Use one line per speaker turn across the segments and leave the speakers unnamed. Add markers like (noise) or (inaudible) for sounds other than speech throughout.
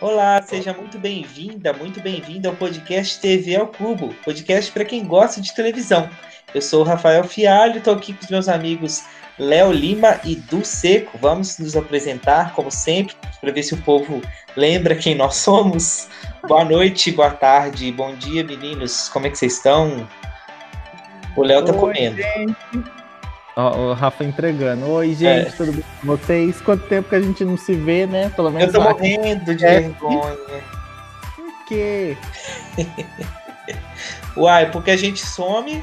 Olá, seja muito bem-vinda, muito bem-vindo ao podcast TV ao Cubo, podcast para quem gosta de televisão. Eu sou o Rafael Fialho, estou aqui com os meus amigos Léo Lima e Du Seco. Vamos nos apresentar, como sempre, para ver se o povo lembra quem nós (laughs) somos. Boa noite, boa tarde, bom dia, meninos. Como é que vocês estão? O Léo tá comendo.
Gente. Ó, o Rafa entregando. Oi, gente, é. tudo bem com vocês? Quanto tempo que a gente não se vê, né?
Pelo menos. Eu tô morrendo de é. vergonha.
Por quê? (laughs)
Uai, porque a gente some,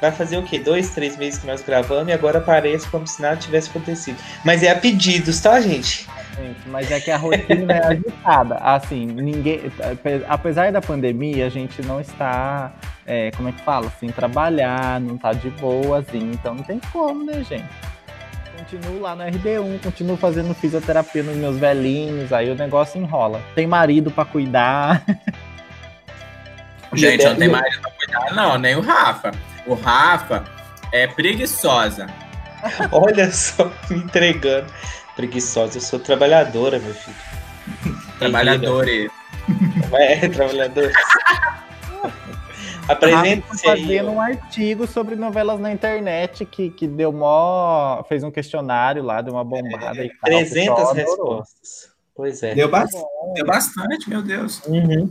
vai fazer o quê? Dois, três meses que nós gravamos e agora aparece como se nada tivesse acontecido. Mas é a pedidos, tá, gente?
Gente, mas é que a rotina é (laughs) agitada. Assim, ninguém. Apesar da pandemia, a gente não está. É, como é que fala? Sem trabalhar, não tá de boa, assim. Então não tem como, né, gente? Continuo lá no RD1, continuo fazendo fisioterapia nos meus velhinhos, aí o negócio enrola. Tem marido para cuidar. (laughs)
Gente, não tem marido pra cuidar, não, nem o Rafa. O Rafa é preguiçosa. (laughs)
Olha só, me entregando. Preguiçosa, eu sou trabalhadora, meu filho.
Trabalhadora.
É, trabalhadora. (laughs)
Apresente-se fazendo um artigo sobre novelas na internet que, que deu mó. fez um questionário lá, deu uma bombada. É, e
tal, 300 respostas. Pois é.
Deu bastante, deu bastante meu Deus.
Uhum.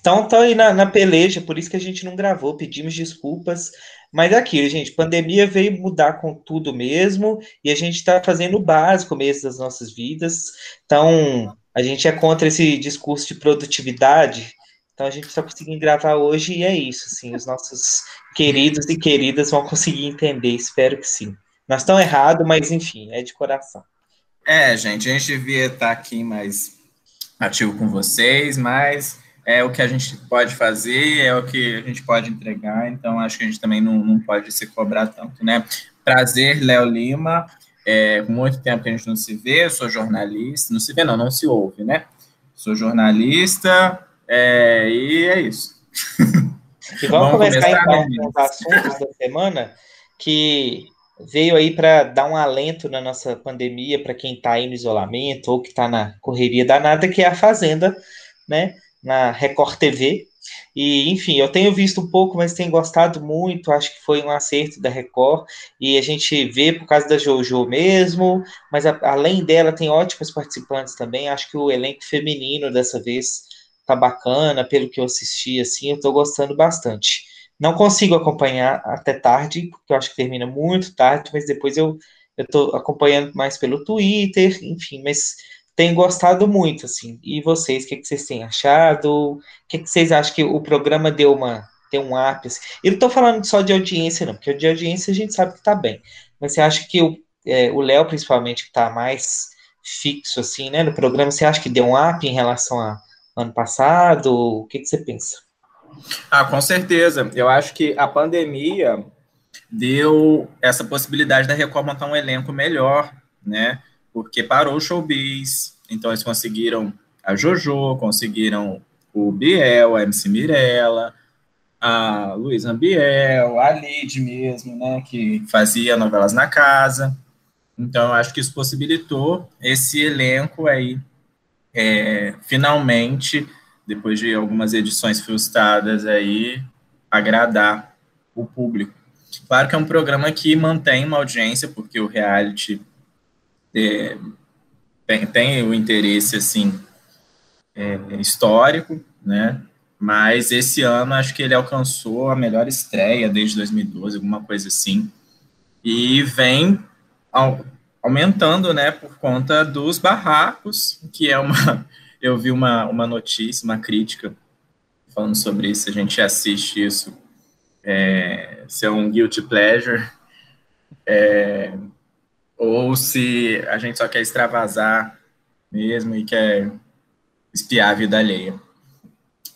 Então, tá aí na, na peleja, por isso que a gente não gravou, pedimos desculpas. Mas é aquilo, gente, pandemia veio mudar com tudo mesmo, e a gente está fazendo o básico mesmo das nossas vidas. Então, a gente é contra esse discurso de produtividade. Então, a gente está conseguindo gravar hoje, e é isso, assim, os nossos queridos e queridas vão conseguir entender, espero que sim. Nós estamos errados, mas enfim, é de coração.
É, gente, a gente devia estar aqui mais ativo com vocês, mas é o que a gente pode fazer, é o que a gente pode entregar, então acho que a gente também não, não pode se cobrar tanto, né? Prazer, Léo Lima, é, muito tempo que a gente não se vê, eu sou jornalista, não se vê não, não se ouve, né? Sou jornalista, é, e é isso. (laughs)
E vamos, vamos começar, começar então com os assuntos da semana, que veio aí para dar um alento na nossa pandemia para quem está aí no isolamento ou que está na correria danada, que é a Fazenda, né, na Record TV. E, enfim, eu tenho visto um pouco, mas tenho gostado muito, acho que foi um acerto da Record, e a gente vê por causa da JoJo mesmo, mas a, além dela tem ótimos participantes também, acho que o elenco feminino dessa vez tá bacana, pelo que eu assisti, assim, eu tô gostando bastante. Não consigo acompanhar até tarde, porque eu acho que termina muito tarde, mas depois eu estou acompanhando mais pelo Twitter, enfim, mas tenho gostado muito, assim. E vocês, o que, que vocês têm achado? O que, que vocês acham que o programa deu uma deu um ápice? E não estou falando só de audiência, não, porque de audiência a gente sabe que está bem. Mas você acha que o é, Léo, principalmente, que está mais fixo, assim, né, no programa, você acha que deu um up em relação a ano passado? O que, que você pensa?
Ah, com certeza. Eu acho que a pandemia deu essa possibilidade da Record montar um elenco melhor, né? Porque parou o showbiz, então eles conseguiram a Jojo, conseguiram o Biel, a MC Mirella, a Luísa Biel, a Lid mesmo, né? Que fazia novelas na casa. Então, eu acho que isso possibilitou esse elenco aí, é, finalmente depois de algumas edições frustradas aí, agradar o público. Claro que é um programa que mantém uma audiência, porque o reality é, tem, tem, o interesse, assim, é, histórico, né? Mas esse ano acho que ele alcançou a melhor estreia desde 2012, alguma coisa assim. E vem aumentando, né, por conta dos barracos, que é uma (laughs) eu vi uma, uma notícia, uma crítica falando sobre isso, a gente assiste isso, é, se é um guilty pleasure, é, ou se a gente só quer extravasar mesmo e quer espiar a vida alheia.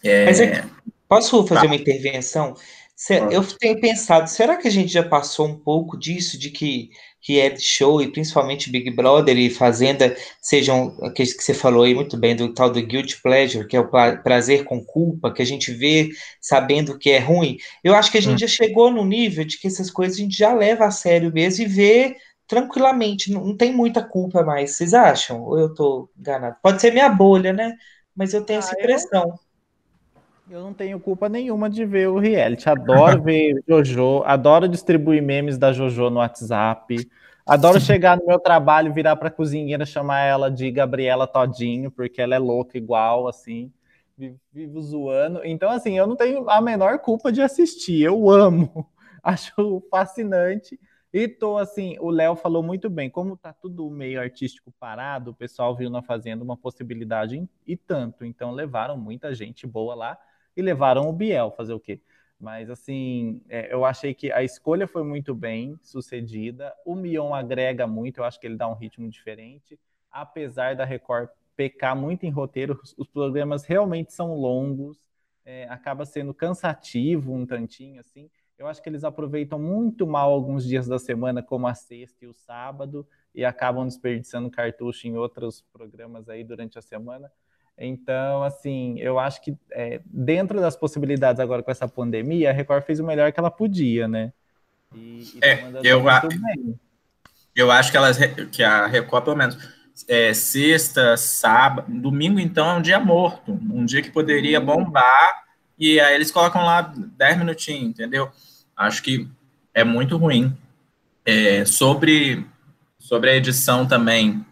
É, Mas é, posso fazer tá. uma intervenção? Eu tenho pensado, será que a gente já passou um pouco disso, de que reality show e principalmente Big Brother e Fazenda sejam aqueles que você falou aí muito bem do tal do guilty pleasure, que é o prazer com culpa, que a gente vê sabendo que é ruim. Eu acho que a gente hum. já chegou no nível de que essas coisas a gente já leva a sério mesmo e vê tranquilamente, não, tem muita culpa mais. Vocês acham? Ou eu tô enganado? Pode ser minha bolha, né? mas eu tenho ah, essa impressão.
Eu, eu não tenho culpa nenhuma de ver o reality. Adoro (laughs) ver Jojo, adoro distribuir memes da Jojo no WhatsApp. Adoro chegar no meu trabalho, virar para a cozinheira, chamar ela de Gabriela Todinho, porque ela é louca igual, assim, vivo zoando. Então, assim, eu não tenho a menor culpa de assistir, eu amo, (laughs) acho fascinante. E tô assim, o Léo falou muito bem, como tá tudo meio artístico parado, o pessoal viu na Fazenda uma possibilidade e tanto, então levaram muita gente boa lá e levaram o Biel fazer o quê? Mas, assim, é, eu achei que a escolha foi muito bem sucedida. O Mion agrega muito, eu acho que ele dá um ritmo diferente. Apesar da Record pecar muito em roteiro, os programas realmente são longos, é, acaba sendo cansativo um tantinho, assim. Eu acho que eles aproveitam muito mal alguns dias da semana, como a sexta e o sábado, e acabam desperdiçando cartucho em outros programas aí durante a semana. Então, assim, eu acho que é, dentro das possibilidades agora com essa pandemia, a Record fez o melhor que ela podia, né?
E, e é, eu, a, eu acho que, elas, que a Record, pelo menos, é, sexta, sábado, domingo, então, é um dia morto, um dia que poderia bombar, e aí eles colocam lá 10 minutinhos, entendeu? Acho que é muito ruim. É, sobre, sobre a edição também,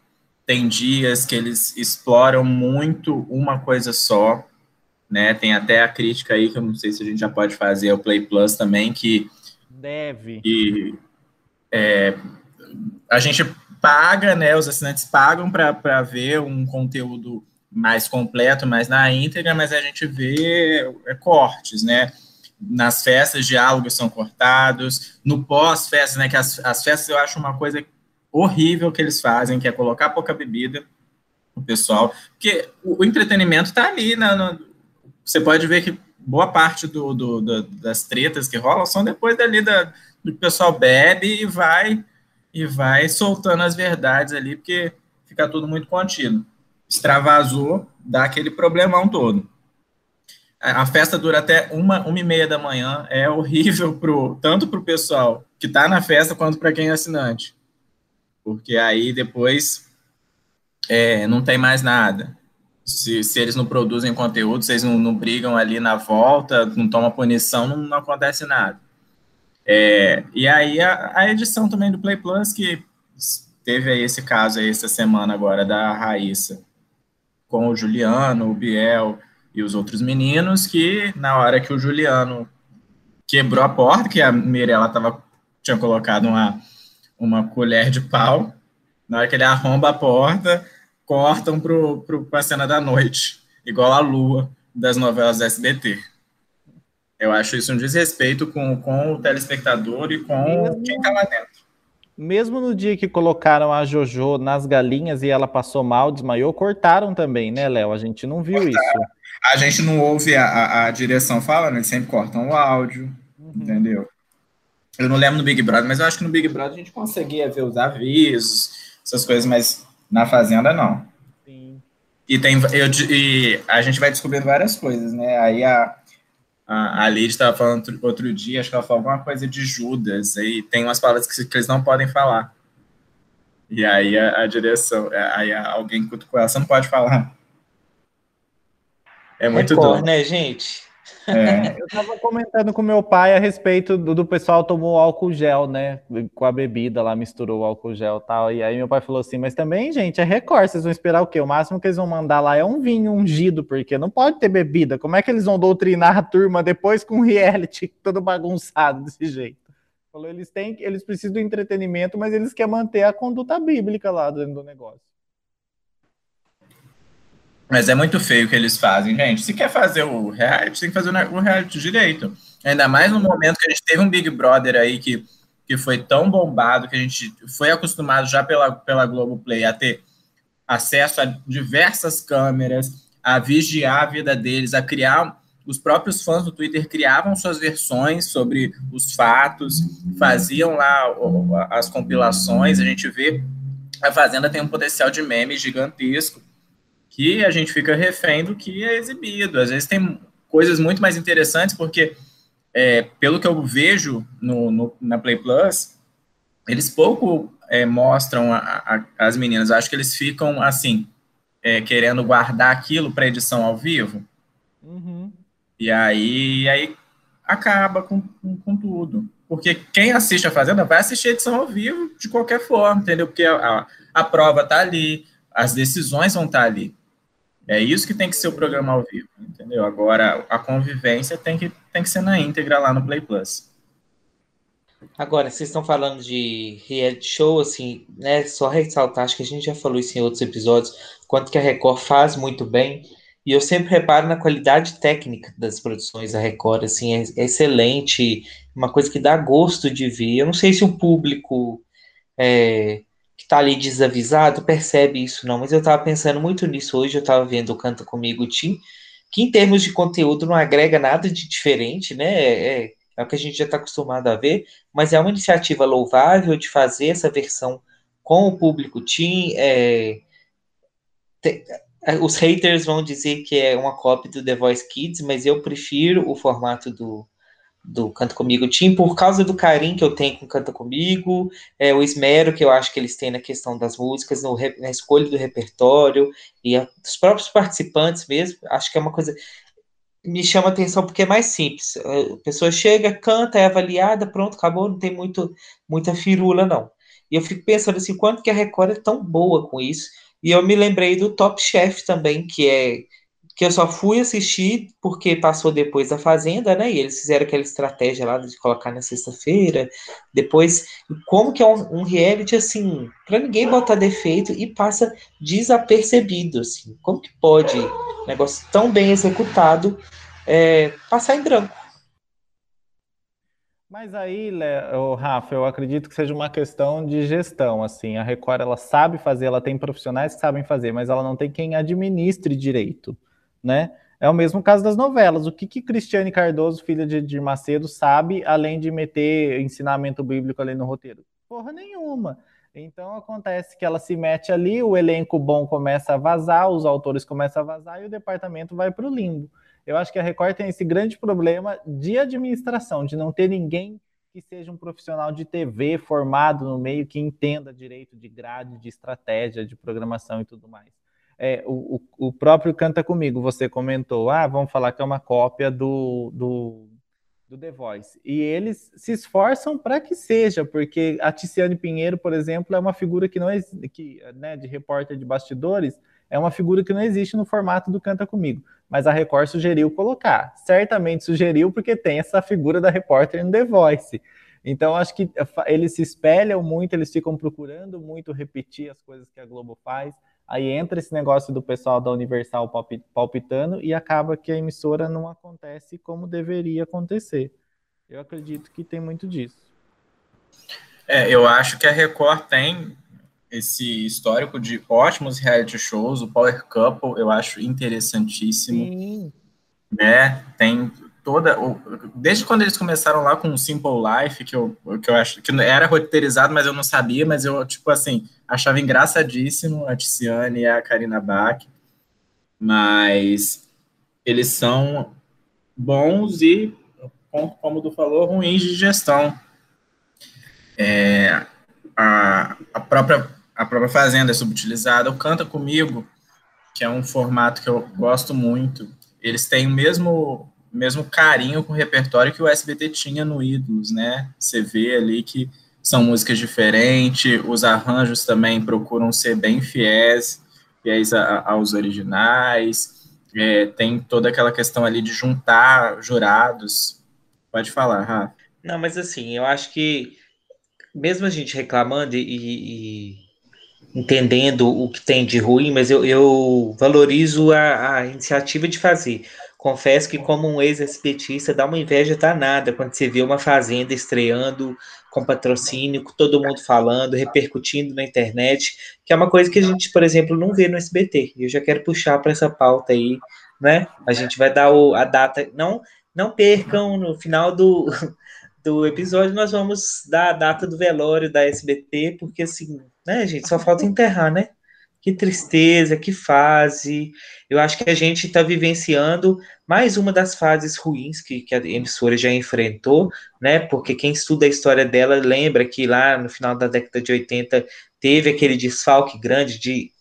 tem dias que eles exploram muito uma coisa só, né? Tem até a crítica aí, que eu não sei se a gente já pode fazer, o Play Plus também, que...
Deve.
Que, é, a gente paga, né? Os assinantes pagam para ver um conteúdo mais completo, mais na íntegra, mas a gente vê é, cortes, né? Nas festas, diálogos são cortados, no pós-festa, né? Que as, as festas eu acho uma coisa horrível que eles fazem, que é colocar pouca bebida o pessoal, porque o, o entretenimento está ali, né, no, você pode ver que boa parte do, do, do, das tretas que rolam são depois dali da, do pessoal bebe e vai e vai soltando as verdades ali, porque fica tudo muito contido. Extravasou, dá aquele problemão todo. A festa dura até uma, uma e meia da manhã, é horrível pro, tanto para o pessoal que está na festa quanto para quem é assinante porque aí depois é, não tem mais nada. Se, se eles não produzem conteúdo, se eles não, não brigam ali na volta, não tomam punição, não, não acontece nada. É, e aí a, a, edição também do Play Plus, que teve aí esse caso aí essa semana agora da Raíssa, com o Juliano, o Biel e os outros meninos, que na hora que o Juliano quebrou a porta, que a Mirella tava, tinha colocado uma uma colher de pau. Na hora que ele arromba a porta, cortam para a cena da noite, igual a lua das novelas SBT. Eu acho isso um desrespeito com, com o telespectador e com mesmo, quem está lá dentro.
Mesmo no dia que colocaram a JoJo nas galinhas e ela passou mal, desmaiou, cortaram também, né, Léo? A gente não viu cortaram. isso.
A gente não ouve a, a, a direção falando, eles sempre cortam o áudio, uhum. entendeu? Eu não lembro no Big Brother, mas eu acho que no Big Brother a gente conseguia ver os avisos, essas coisas, mas na Fazenda não. Sim. E, tem, eu, e a gente vai descobrindo várias coisas, né? Aí a, a, a Lid estava falando outro, outro, dia, acho que ela falou alguma coisa de Judas, aí tem umas palavras que, que eles não podem falar. E aí a, a direção, aí alguém com ela, você não pode falar.
É muito Record, doido. né, gente?
É. (laughs) Eu estava comentando com meu pai a respeito do, do, pessoal tomou álcool gel, né? Com a bebida lá, misturou o álcool gel e tal. E aí meu pai falou assim: Mas também, gente, é recorde, vocês vão esperar o quê? O máximo que eles vão mandar lá é um vinho ungido, porque não pode ter bebida. Como é que eles vão doutrinar a turma depois com reality (laughs) todo bagunçado desse jeito? Falou: eles têm, eles precisam do entretenimento, mas eles querem manter a conduta bíblica lá dentro do negócio.
Mas é muito feio o que eles fazem, gente. Se quer fazer o reality, tem que fazer o reality direito. Ainda mais no momento que a gente teve um Big Brother aí que, que foi tão bombado, que a gente foi acostumado já pela, pela Globoplay a ter acesso a diversas câmeras, a vigiar a vida deles, a criar. Os próprios fãs do Twitter criavam suas versões sobre os fatos, faziam lá as compilações. A gente vê a Fazenda tem um potencial de meme gigantesco que a gente fica refém do que é exibido. Às vezes tem coisas muito mais interessantes, porque, é, pelo que eu vejo no, no, na Play Plus, eles pouco é, mostram a, a, as meninas. Acho que eles ficam, assim, é, querendo guardar aquilo para edição ao vivo. Uhum. E aí, aí acaba com, com, com, tudo. Porque quem assiste a Fazenda vai assistir a edição ao vivo de qualquer forma, entendeu? Porque a, a, prova está ali, as decisões vão estar tá ali. É isso que tem que ser o programa ao vivo, entendeu? Agora, a convivência tem que, tem que ser na íntegra lá no Play Plus.
Agora, vocês estão falando de reality show, assim, né? Só ressaltar, acho que a gente já falou isso em outros episódios, quanto que a Record faz muito bem. E eu sempre reparo na qualidade técnica das produções da Record, assim, é, é excelente, uma coisa que dá gosto de ver. Eu não sei se o público é, que está ali desavisado percebe isso, não, mas eu estava pensando muito nisso hoje, eu estava vendo o Canta Comigo Tim, que em termos de conteúdo não agrega nada de diferente, né? É, é, é o que a gente já está acostumado a ver, mas é uma iniciativa louvável de fazer essa versão com o público Tim. É, é, os haters vão dizer que é uma cópia do The Voice Kids, mas eu prefiro o formato do, do Canta Comigo Tim, por causa do carinho que eu tenho com Canta Comigo, é, o esmero que eu acho que eles têm na questão das músicas, no, na escolha do repertório, e a, dos próprios participantes mesmo, acho que é uma coisa me chama atenção porque é mais simples. A pessoa chega, canta, é avaliada, pronto, acabou, não tem muito, muita firula, não. E eu fico pensando assim, quanto que a Record é tão boa com isso. E eu me lembrei do Top Chef também, que é que eu só fui assistir porque passou depois da Fazenda, né? E eles fizeram aquela estratégia lá de colocar na sexta-feira. Depois, como que é um, um reality assim, para ninguém botar defeito e passa desapercebido, assim. Como que pode um negócio tão bem executado é, passar em branco?
Mas aí, Rafa, eu acredito que seja uma questão de gestão, assim. A Record, ela sabe fazer, ela tem profissionais que sabem fazer, mas ela não tem quem administre direito né? É o mesmo caso das novelas. O que, que Cristiane Cardoso, filha de Edir Macedo, sabe além de meter ensinamento bíblico ali no roteiro? Porra nenhuma. Então acontece que ela se mete ali, o elenco bom começa a vazar, os autores começam a vazar e o departamento vai para o limbo. Eu acho que a Record tem esse grande problema de administração, de não ter ninguém que seja um profissional de TV formado no meio que entenda direito de grade, de estratégia, de programação e tudo mais é, o, o próprio Canta Comigo, você comentou, ah, vamos falar que é uma cópia do, do, do The Voice. E eles se esforçam para que seja, porque a Ticiane Pinheiro, por exemplo, é uma figura que não existe, né, de repórter de bastidores, é uma figura que não existe no formato do Canta Comigo. Mas a Record sugeriu colocar. Certamente sugeriu porque tem essa figura da repórter no The Voice. Então, acho que eles se espelham muito, eles ficam procurando muito repetir as coisas que a Globo faz. Aí entra esse negócio do pessoal da Universal palpitando e acaba que a emissora não acontece como deveria acontecer. Eu acredito que tem muito disso.
É, eu acho que a Record tem esse histórico de ótimos reality shows, o Power Couple, eu acho interessantíssimo. Sim. Né? Tem toda. Desde quando eles começaram lá com o Simple Life, que eu, que eu acho que era roteirizado, mas eu não sabia, mas eu, tipo assim, achava engraçadíssimo a Tiziane e a Karina Bach. Mas eles são bons e, como tu falou, ruins de gestão. É, a, a, própria, a própria Fazenda é subutilizada. O Canta Comigo, que é um formato que eu gosto muito, eles têm o mesmo mesmo carinho com o repertório que o SBT tinha no Ídolos, né? Você vê ali que são músicas diferentes, os arranjos também procuram ser bem fiéis, fiéis a, aos originais, é, tem toda aquela questão ali de juntar jurados. Pode falar, Rafa.
Não, mas assim, eu acho que mesmo a gente reclamando e, e entendendo o que tem de ruim, mas eu, eu valorizo a, a iniciativa de fazer. Confesso que, como um ex-SPTista, dá uma inveja danada quando você vê uma fazenda estreando com patrocínio, com todo mundo falando, repercutindo na internet, que é uma coisa que a gente, por exemplo, não vê no SBT. E eu já quero puxar para essa pauta aí, né? A gente vai dar o, a data. Não, não percam no final do, (laughs) do episódio, nós vamos dar a data do velório da SBT, porque assim, né, gente, só falta enterrar, né? Que tristeza, que fase. Eu acho que a gente está vivenciando mais uma das fases ruins que, que, a emissora já enfrentou, né? Porque quem estuda a história dela lembra que lá no final da década de 80 teve aquele desfalque grande de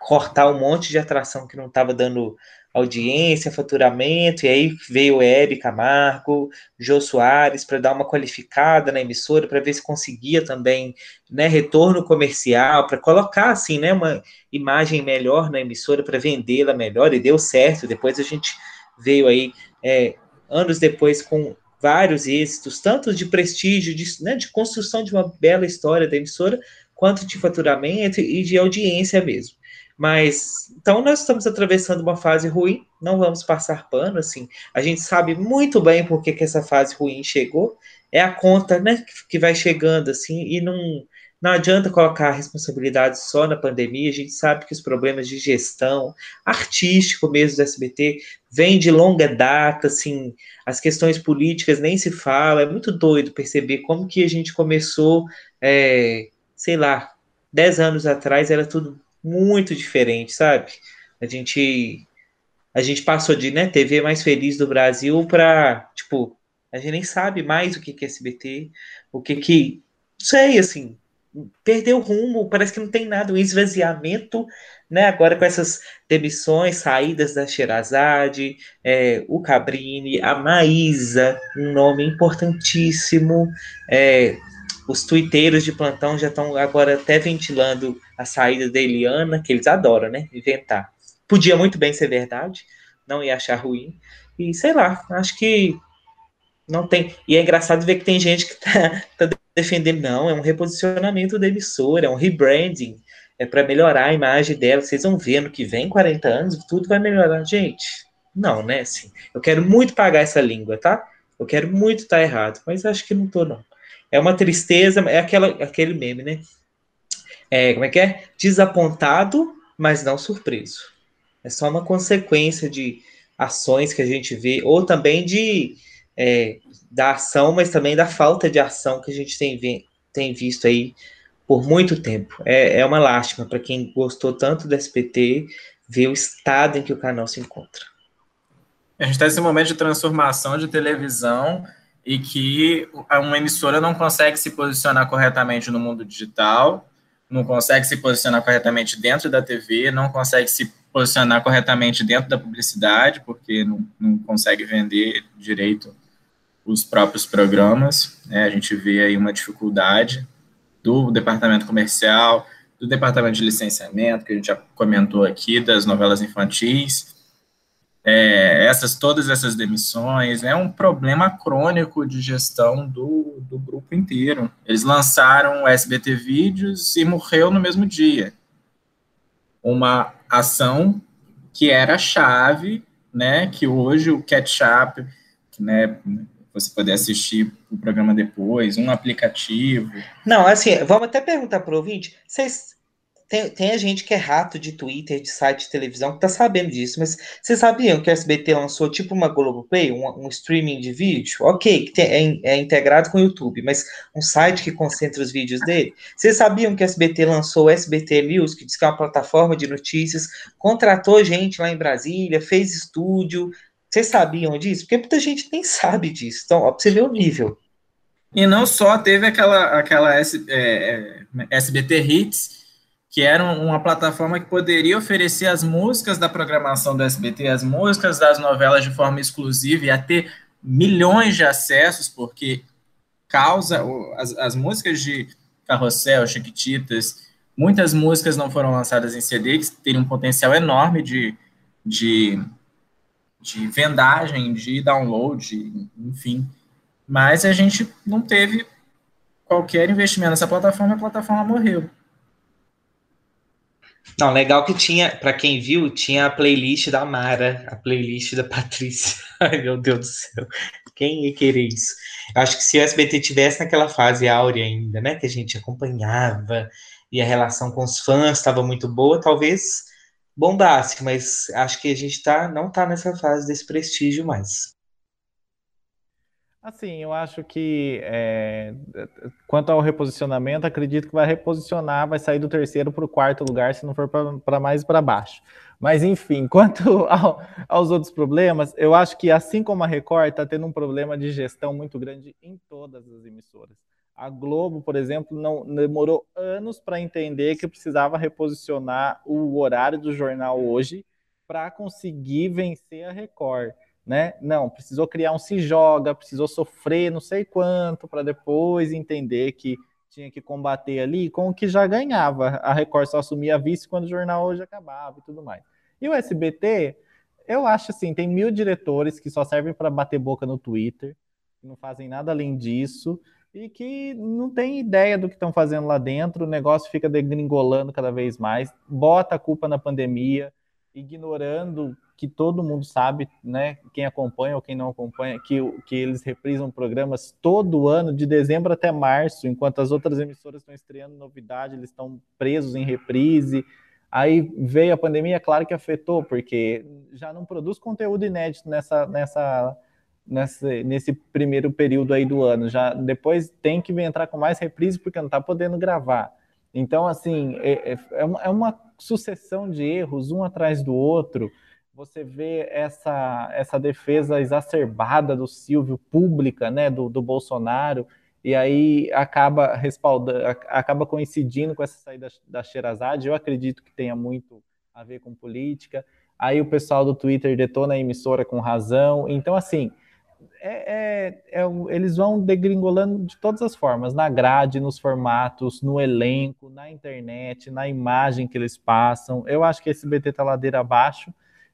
cortar um monte de atração que não estava dando audiência, faturamento, e aí veio Hebe Camargo, Jô Soares, para dar uma qualificada na emissora, para ver se conseguia também né, retorno comercial, para colocar assim, né, uma imagem melhor na emissora, para vendê-la melhor, e deu certo. Depois a gente veio aí, é, anos depois, com vários êxitos, tanto de prestígio, de, né, de construção de uma bela história da emissora, quanto de faturamento e de audiência mesmo. Mas então nós estamos atravessando uma fase ruim, não vamos passar pano, assim. A gente sabe muito bem por que, que essa fase ruim chegou. É a conta, né, que vai chegando assim e não não adianta colocar a responsabilidade só na pandemia. A gente sabe que os problemas de gestão artístico mesmo do SBT vêm de longa data, assim, as questões políticas nem se fala. É muito doido perceber como que a gente começou, é, sei lá, dez anos atrás era tudo muito diferente, sabe? A gente a gente passou de, né, TV mais feliz do Brasil para, tipo, a gente nem sabe mais o que que é SBT, o que que, sei, assim, perdeu o rumo, parece que não tem nada, um esvaziamento, né, agora com essas demissões, saídas da Sherazade, é, o Cabrini, a Maísa, um nome importantíssimo, é, os tuiteiros de plantão já estão agora até ventilando a saída da Eliana, que eles adoram, né? Inventar. Podia muito bem ser verdade, não ia achar ruim. E sei lá, acho que não tem. E é engraçado ver que tem gente que tá, (laughs) tá defendendo, não, é um reposicionamento da emissora, é um rebranding, é para melhorar a imagem dela. Vocês vão ver no que vem, 40 anos, tudo vai melhorar. Gente, não, né? Assim, eu quero muito pagar essa língua, tá? Eu quero muito estar tá errado, mas acho que não tô, não. É uma tristeza, é aquela, aquele meme, né? É, como é que é? Desapontado, mas não surpreso. É só uma consequência de ações que a gente vê, ou também de é, da ação, mas também da falta de ação que a gente tem, tem visto aí por muito tempo. É, é uma lástima para quem gostou tanto do SPT ver o estado em que o canal se encontra.
A gente está nesse momento de transformação de televisão e que uma emissora não consegue se posicionar corretamente no mundo digital, não consegue se posicionar corretamente dentro da TV, não consegue se posicionar corretamente dentro da publicidade, porque não, não consegue vender direito os próprios programas. Né? A gente vê aí uma dificuldade do departamento comercial, do departamento de licenciamento, que a gente já comentou aqui, das novelas infantis, é, essas todas essas demissões é um problema crônico de gestão do, do grupo inteiro. Eles lançaram o SBT Vídeos e morreu no mesmo dia. Uma ação que era chave, né, que hoje o Catch-up, né, você poder assistir o programa depois, um aplicativo.
Não, assim, vamos até perguntar para o ouvinte, vocês tem, tem a gente que é rato de Twitter, de site de televisão, que tá sabendo disso, mas vocês sabiam que o SBT lançou tipo uma Globoplay, um, um streaming de vídeo? Ok, que tem, é, é, integrado com o YouTube, mas um site que concentra os vídeos dele? Vocês sabiam que o SBT lançou o SBT News, que diz que é uma plataforma de notícias, contratou gente lá em Brasília, fez estúdio. Vocês sabiam disso? Porque muita gente nem sabe disso. Então, ó, pra você ver o nível.
E não só teve aquela, aquela S, é, é SBT Hits, que era uma plataforma que poderia oferecer as músicas da programação do SBT, as músicas das novelas de forma exclusiva, e a ter milhões de acessos, porque causa as, as músicas de Carrossel, Chiquititas, muitas músicas não foram lançadas em CD, que teriam um potencial enorme de, de, de vendagem, de download, enfim. Mas a gente não teve qualquer investimento nessa plataforma, a plataforma morreu.
Não, legal que tinha, para quem viu, tinha a playlist da Mara, a playlist da Patrícia. (laughs) Ai, meu Deus do céu. Quem ia querer isso? Acho que se o SBT tivesse naquela fase áurea ainda, né, que a gente acompanhava e a relação com os fãs estava muito boa, talvez bombasse, mas acho que a gente tá, não tá nessa fase desse prestígio mais.
Assim, eu acho que é, quanto ao reposicionamento, acredito que vai reposicionar, vai sair do terceiro para o quarto lugar, se não for para mais para baixo. Mas enfim, (laughs) quanto ao, aos outros problemas, eu acho que assim como a Record está tendo um problema de gestão muito grande em todas as emissoras. A Globo, por exemplo, não demorou anos para entender que precisava reposicionar o horário do jornal hoje para conseguir vencer a Record, né? Não, precisou criar um se joga, precisou sofrer não sei quanto para depois entender que tinha que combater ali com o que já ganhava. A Record só assumia vice quando o jornal hoje acabava e tudo mais. E o SBT, eu acho assim, tem mil diretores que só servem para bater boca no Twitter, que não fazem nada além disso e que não tem ideia do que estão fazendo lá dentro, o negócio fica degringolando cada vez mais, bota a culpa na pandemia, ignorando que todo mundo sabe, né, quem acompanha ou quem não acompanha, que, que eles reprisam programas todo ano, de dezembro até março, enquanto as outras emissoras estão estreando novidade, eles estão presos em reprise. Aí veio a pandemia, claro que afetou, porque já não produz conteúdo inédito nessa, nessa, nessa, nesse primeiro período aí do ano. Já depois tem que entrar com mais reprise porque não está podendo gravar. Então, assim, é, é, é, uma, é uma sucessão de erros, um atrás do outro. Você vê essa, essa defesa exacerbada do Silvio, pública, né, do, do Bolsonaro, e aí acaba respaldando, acaba coincidindo com essa saída da Sherazade. Eu acredito que tenha muito a ver com política. Aí o pessoal do Twitter detona a emissora com razão. Então, assim, é, é, é, eles vão degringolando de todas as formas, na grade, nos formatos, no elenco, na internet, na imagem que eles passam. Eu acho que esse BT tá ladeira abaixo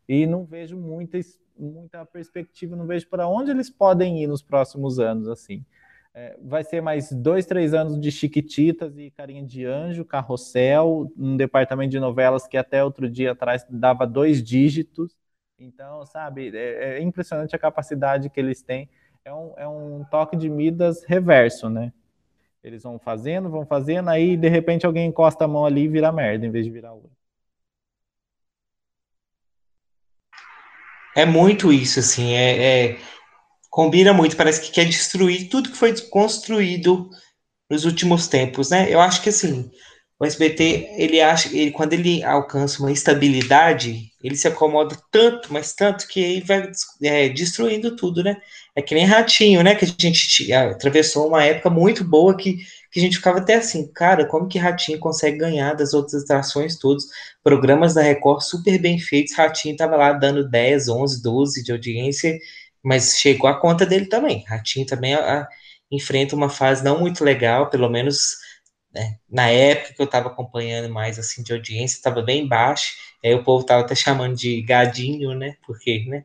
e não vejo muita, muita perspectiva, não vejo para onde eles podem ir nos próximos anos, assim. É, vai ser mais dois, três anos de Chiquititas e Carinha de Anjo, Carrossel, um departamento de novelas que até outro dia atrás dava dois dígitos. Então, sabe, é, é, impressionante a capacidade que eles têm. É um, é um toque de Midas reverso, né? Eles vão fazendo, vão fazendo, aí de repente alguém encosta a mão ali e vira merda em vez de virar ouro.
É muito isso, assim, é, é, combina muito, parece que quer destruir tudo que foi construído nos últimos tempos, né? Eu acho que assim, o SBT, ele acha, ele, quando ele alcança uma estabilidade, ele se acomoda tanto, mas tanto, que aí vai é, destruindo tudo, né? É que nem ratinho, né? Que a gente atravessou uma época muito boa que, que a gente ficava até assim, cara, como que ratinho consegue ganhar das outras atrações todas? Programas da Record super bem feitos, ratinho tava lá dando 10, 11, 12 de audiência, mas chegou a conta dele também. Ratinho também a, a, enfrenta uma fase não muito legal, pelo menos né? Na época que eu estava acompanhando mais assim de audiência, estava bem baixo. Aí o povo estava até chamando de gadinho, né? Porque, né?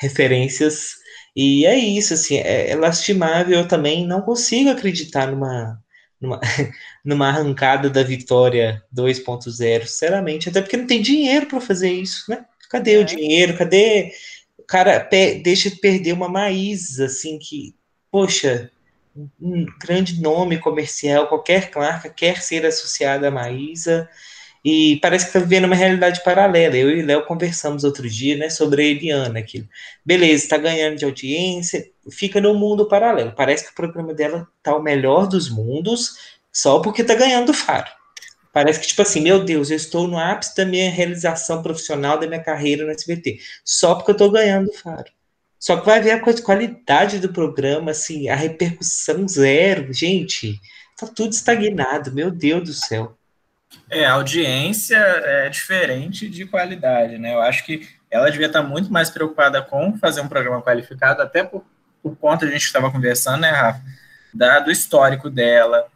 Referências. E é isso, assim, é, é lastimável. Eu também não consigo acreditar numa, numa, (laughs) numa arrancada da vitória 2.0, sinceramente, até porque não tem dinheiro para fazer isso, né? Cadê é. o dinheiro? Cadê o cara deixa de perder uma Maísa, assim que, poxa, um grande nome comercial, qualquer marca quer ser associada a Maísa, e parece que está vivendo uma realidade paralela. Eu e Léo conversamos outro dia, né, sobre a Eliana, aquilo. Beleza, está ganhando de audiência, fica no mundo paralelo. Parece que o programa dela tá o melhor dos mundos, só porque está ganhando do Faro. Parece que, tipo assim, meu Deus, eu estou no ápice da minha realização profissional, da minha carreira no SBT, só porque eu estou ganhando do Faro. Só que vai ver a qualidade do programa, assim, a repercussão zero. Gente, tá tudo estagnado, meu Deus do céu.
É, audiência é diferente de qualidade, né? Eu acho que ela devia estar muito mais preocupada com fazer um programa qualificado, até por, por conta, a gente estava conversando, né, Rafa, da, do histórico dela,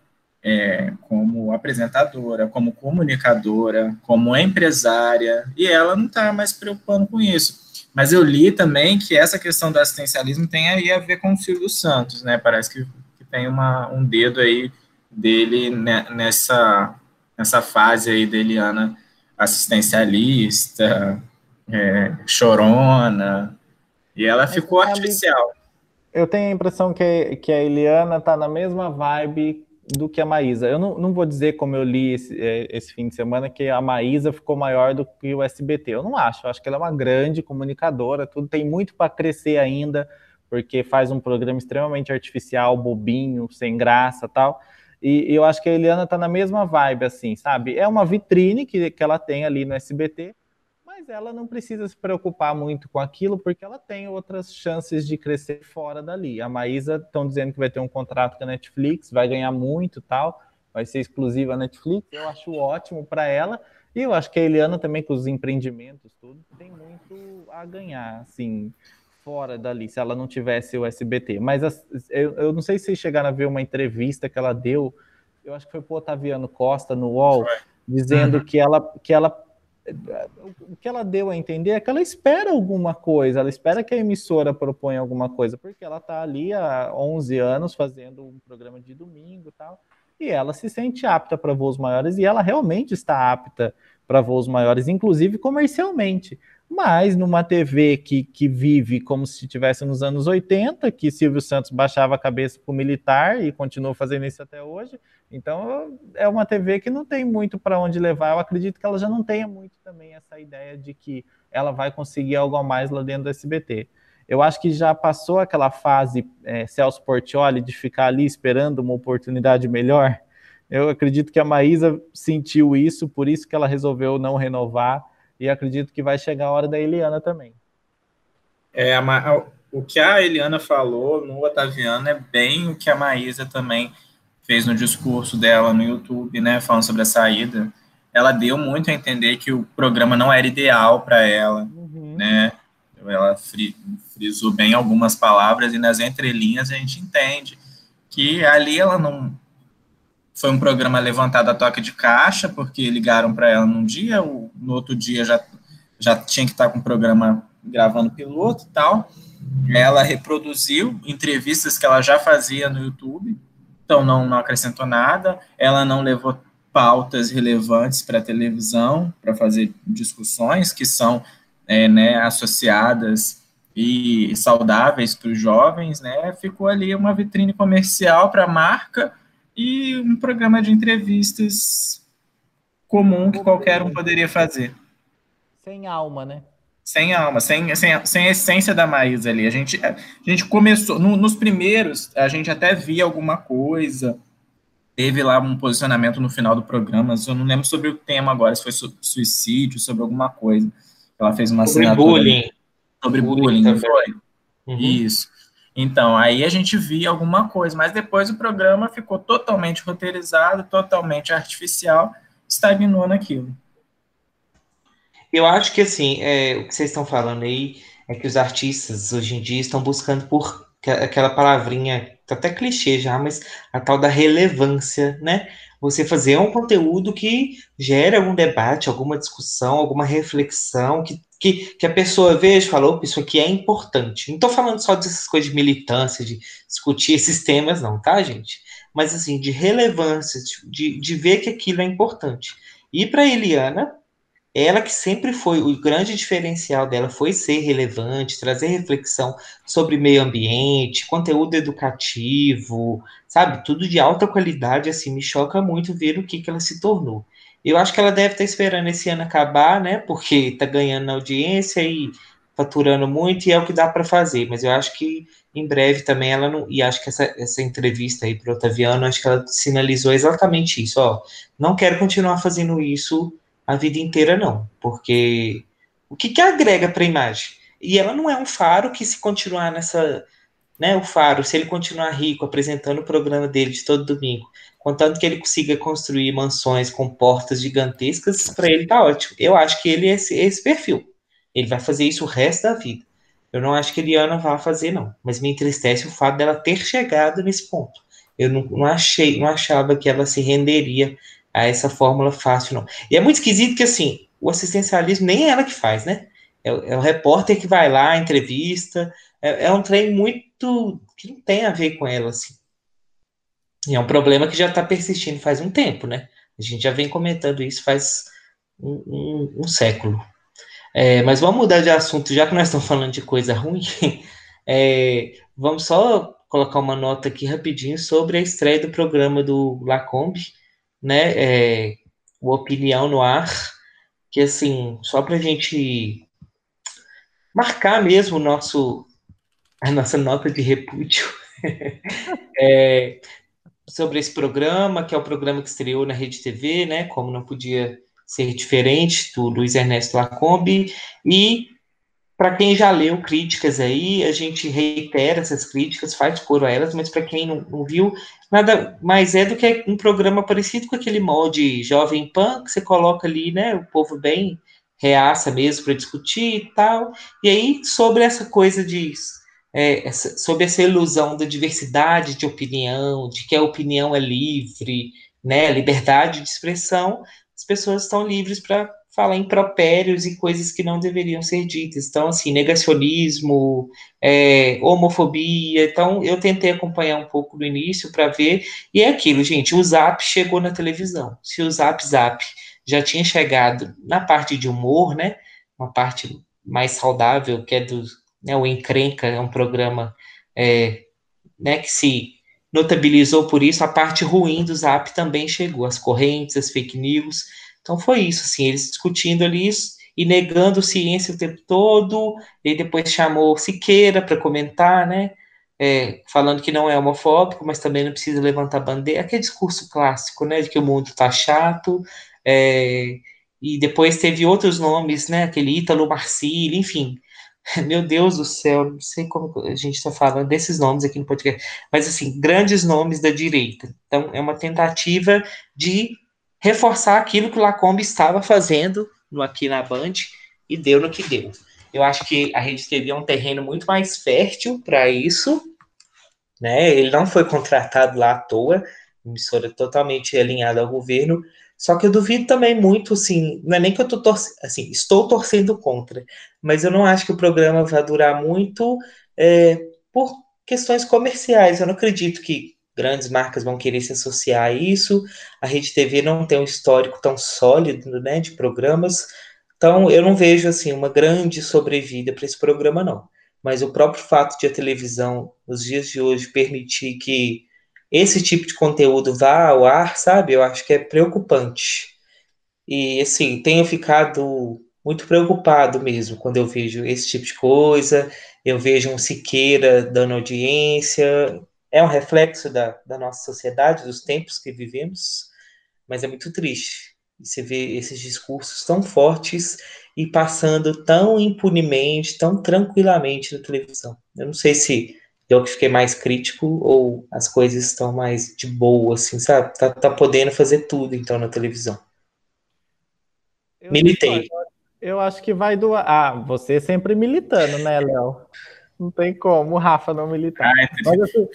é, como apresentadora, como comunicadora, como empresária, e ela não está mais preocupando com isso. Mas eu li também que essa questão do assistencialismo tem aí a ver com o Silvio Santos, né? Parece que, que tem uma, um dedo aí dele nessa, nessa fase aí da Eliana assistencialista, é, chorona, e ela ficou artificial.
Eu tenho a impressão que, que a Eliana tá na mesma vibe do que a Maísa. Eu não, não vou dizer, como eu li esse, é, esse, fim de semana, que a Maísa ficou maior do que o SBT. Eu não acho. Eu acho que ela é uma grande comunicadora, tudo tem muito para crescer ainda, porque faz um programa extremamente artificial, bobinho, sem graça tal. E, e eu acho que a Eliana tá na mesma vibe, assim, sabe? É uma vitrine que, que ela tem ali no SBT, mas ela não precisa se preocupar muito com aquilo, porque ela tem outras chances de crescer fora dali. A Maísa estão dizendo que vai ter um contrato com a Netflix, vai ganhar muito tal, vai ser exclusiva à Netflix. Eu acho ótimo para ela. E eu acho que a Eliana também, com os empreendimentos, tudo, tem muito a ganhar, assim, fora dali, se ela não tivesse o SBT. Mas eu, eu não sei se vocês chegaram a ver uma entrevista que ela deu, eu acho que foi para o Otaviano Costa no UOL, dizendo uhum. que ela, que ela o que ela deu a entender é que ela espera alguma coisa, ela espera que a emissora proponha alguma coisa, porque ela está ali há 11 anos fazendo um programa de domingo e tal, e ela se sente apta para voos maiores, e ela realmente está apta para voos maiores, inclusive comercialmente. Mas numa TV que, que vive como se estivesse nos anos 80, que Silvio Santos baixava a cabeça para o militar e continuou fazendo isso até hoje, então é uma TV que não tem muito para onde levar. Eu acredito que ela já não tenha muito também essa ideia de que ela vai conseguir algo a mais lá dentro do SBT. Eu acho que já passou aquela fase é, Celso Portioli de ficar ali esperando uma oportunidade melhor. Eu acredito que a Maísa sentiu isso, por isso que ela resolveu não renovar e acredito que vai chegar a hora da Eliana também.
É, a, o que a Eliana falou no Otaviano é bem o que a Maísa também fez no discurso dela no YouTube, né, falando sobre a saída. Ela deu muito a entender que o programa não era ideal para ela, uhum. né? Ela frisou bem algumas palavras e nas entrelinhas a gente entende que ali ela não foi um programa levantado a toque de caixa, porque ligaram para ela num dia, no outro dia já, já tinha que estar com o programa gravando piloto e tal. Ela reproduziu entrevistas que ela já fazia no YouTube, então não, não acrescentou nada. Ela não levou pautas relevantes para a televisão, para fazer discussões que são é, né, associadas e saudáveis para os jovens, né? Ficou ali uma vitrine comercial para a marca e um programa de entrevistas comum que qualquer um poderia fazer.
Sem alma, né?
Sem alma, sem, sem, sem a essência da Maísa ali. A gente, a gente começou, no, nos primeiros, a gente até via alguma coisa, teve lá um posicionamento no final do programa, eu não lembro sobre o tema agora, se foi suicídio, sobre alguma coisa. Ela fez uma
sobre bullying.
Sobre bullying, bullying foi? Uhum. Isso. Então, aí a gente via alguma coisa, mas depois o programa ficou totalmente roteirizado, totalmente artificial, estagnou naquilo.
Eu acho que, assim, é, o que vocês estão falando aí é que os artistas, hoje em dia, estão buscando por aquela palavrinha, tá até clichê já, mas a tal da relevância, né? Você fazer um conteúdo que gere algum debate, alguma discussão, alguma reflexão, que que, que a pessoa veja e fala, opa, isso aqui é importante. Não estou falando só dessas coisas de militância, de discutir esses temas, não, tá, gente? Mas, assim, de relevância, de, de ver que aquilo é importante. E para Eliana, ela que sempre foi, o grande diferencial dela foi ser relevante, trazer reflexão sobre meio ambiente, conteúdo educativo, sabe? Tudo de alta qualidade, assim, me choca muito ver o que, que ela se tornou. Eu acho que ela deve estar esperando esse ano acabar, né? Porque está ganhando audiência e faturando muito e é o que dá para fazer. Mas eu acho que em breve também ela não. E acho que essa, essa entrevista aí para Otaviano, acho que ela sinalizou exatamente isso. Ó, não quero continuar fazendo isso a vida inteira, não. Porque o que, que agrega para a imagem? E ela não é um faro que, se continuar nessa. Né, o Faro, se ele continuar rico apresentando o programa dele de todo domingo, Contanto que ele consiga construir mansões com portas gigantescas, para ele tá ótimo. Eu acho que ele é esse, esse, perfil. Ele vai fazer isso o resto da vida. Eu não acho que a Eliana vá fazer, não. Mas me entristece o fato dela ter chegado nesse ponto. Eu não, não achei, não achava que ela se renderia a essa fórmula fácil, não. E é muito esquisito que, assim, o assistencialismo nem é ela que faz, né? É, é o repórter que vai lá, entrevista. É, é um trem muito. que não tem a ver com ela, assim. E é um problema que já está persistindo faz um tempo, né? A gente já vem comentando isso faz um, um, um século. É, mas vamos mudar de assunto, já que nós estamos falando de coisa ruim. (laughs) É, vamos só colocar uma nota aqui rapidinho sobre a estreia do programa do Lacombe, né? É, o Opinião no Ar, que assim, só para a gente marcar mesmo o nosso, a nossa nota de repúdio. (laughs) é, sobre esse programa, que é o programa que estreou na Rede TV, né? Como não podia ser diferente do Luiz Ernesto Lacombe e para quem já leu críticas aí, a gente reitera essas críticas, faz coro a elas, mas para quem não, não, viu, nada mais é do que um programa parecido com aquele molde Jovem Pan, que você coloca ali, né, o povo bem reaça mesmo para discutir e tal. E aí, sobre essa coisa de. É, essa, sobre essa ilusão da diversidade de opinião, de que a opinião é livre, né, liberdade de expressão, as pessoas estão livres para falar impropérios e coisas que não deveriam ser ditas. Então, assim, negacionismo, é, homofobia. Então, eu tentei acompanhar um pouco no início para ver. E é aquilo, gente: o Zap chegou na televisão. Se o Zap Zap já tinha chegado na parte de humor, né? Uma parte mais saudável, que é do. Né, o Encrenca, é um programa é, né, que se notabilizou por isso. A parte ruim do Zap também chegou, as correntes, as fake news. Então foi isso, assim, eles discutindo ali isso e negando ciência o tempo todo, e depois chamou Siqueira para comentar, né, é, falando que não é homofóbico, mas também não precisa levantar bandeira, aquele discurso clássico, né, de que o mundo está chato, é, e depois teve outros nomes, né, aquele Ítalo Marcílio, enfim, (laughs) meu Deus do céu, não sei como a gente está falando desses nomes aqui no podcast, mas assim, grandes nomes da direita. Então, é uma tentativa de reforçar aquilo que o Lacombe estava fazendo no, aqui na Band e deu no que deu. Eu acho que a TV é um terreno muito mais fértil para isso, né? Ele não foi contratado lá à toa, emissora totalmente alinhada ao governo. Só que eu duvido também muito, assim, não é nem que eu tô torcendo, assim, estou torcendo contra, mas eu não acho que o programa vai durar muito é, por questões comerciais. Eu não acredito que grandes marcas vão querer se associar a isso. A Rede TV não tem um histórico tão sólido, né, de programas. Então, eu não vejo assim uma grande sobrevida para esse programa não. Mas o próprio fato de a televisão nos dias de hoje permitir que esse tipo de conteúdo vá ao ar, sabe? Eu acho que é preocupante. E assim, tenho ficado muito preocupado mesmo quando eu vejo esse tipo de coisa. Eu vejo um Siqueira dando audiência, é um reflexo da, da nossa sociedade, dos tempos que vivemos, mas é muito triste. Você vê esses discursos tão fortes e passando tão impunemente, tão tranquilamente na televisão. Eu não sei se eu que fiquei mais crítico ou as coisas estão mais de boa, assim, sabe? Tá, tá podendo fazer tudo, então, na televisão.
Eu Militei. Eu acho que vai doar. Ah, você sempre militando, né, Léo? Não tem como o Rafa não militar. Ah, Mas, assim,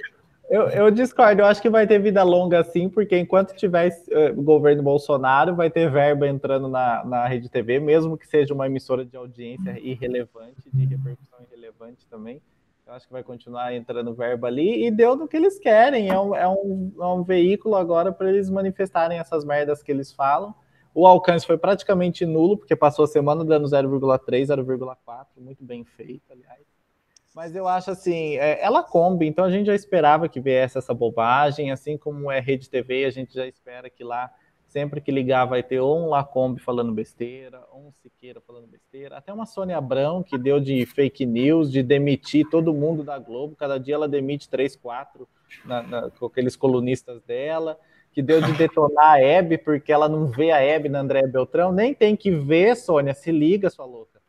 eu, eu, discordo, eu acho que vai ter vida longa sim, porque enquanto tiver uh, governo Bolsonaro, vai ter verba entrando na, na rede TV, mesmo que seja uma emissora de audiência irrelevante, de repercussão irrelevante também. Eu acho que vai continuar entrando verba ali e deu do que eles querem. É um, é um, é um veículo agora para eles manifestarem essas merdas que eles falam. O alcance foi praticamente nulo, porque passou a semana dando 0,3, 0,4, muito bem feito, aliás. Mas eu acho assim, é, ela combi, então a gente já esperava que viesse essa bobagem, assim como é Rede TV, a gente já espera que lá, sempre que ligar, vai ter ou um Lacombe falando besteira, ou um Siqueira falando besteira, até uma Sônia Abrão, que deu de fake news, de demitir todo mundo da Globo, cada dia ela demite três, quatro, na, na, com aqueles colunistas dela, que deu de detonar a Hebe, porque ela não vê a Hebe na André Beltrão, nem tem que ver, Sônia, se liga, sua louca.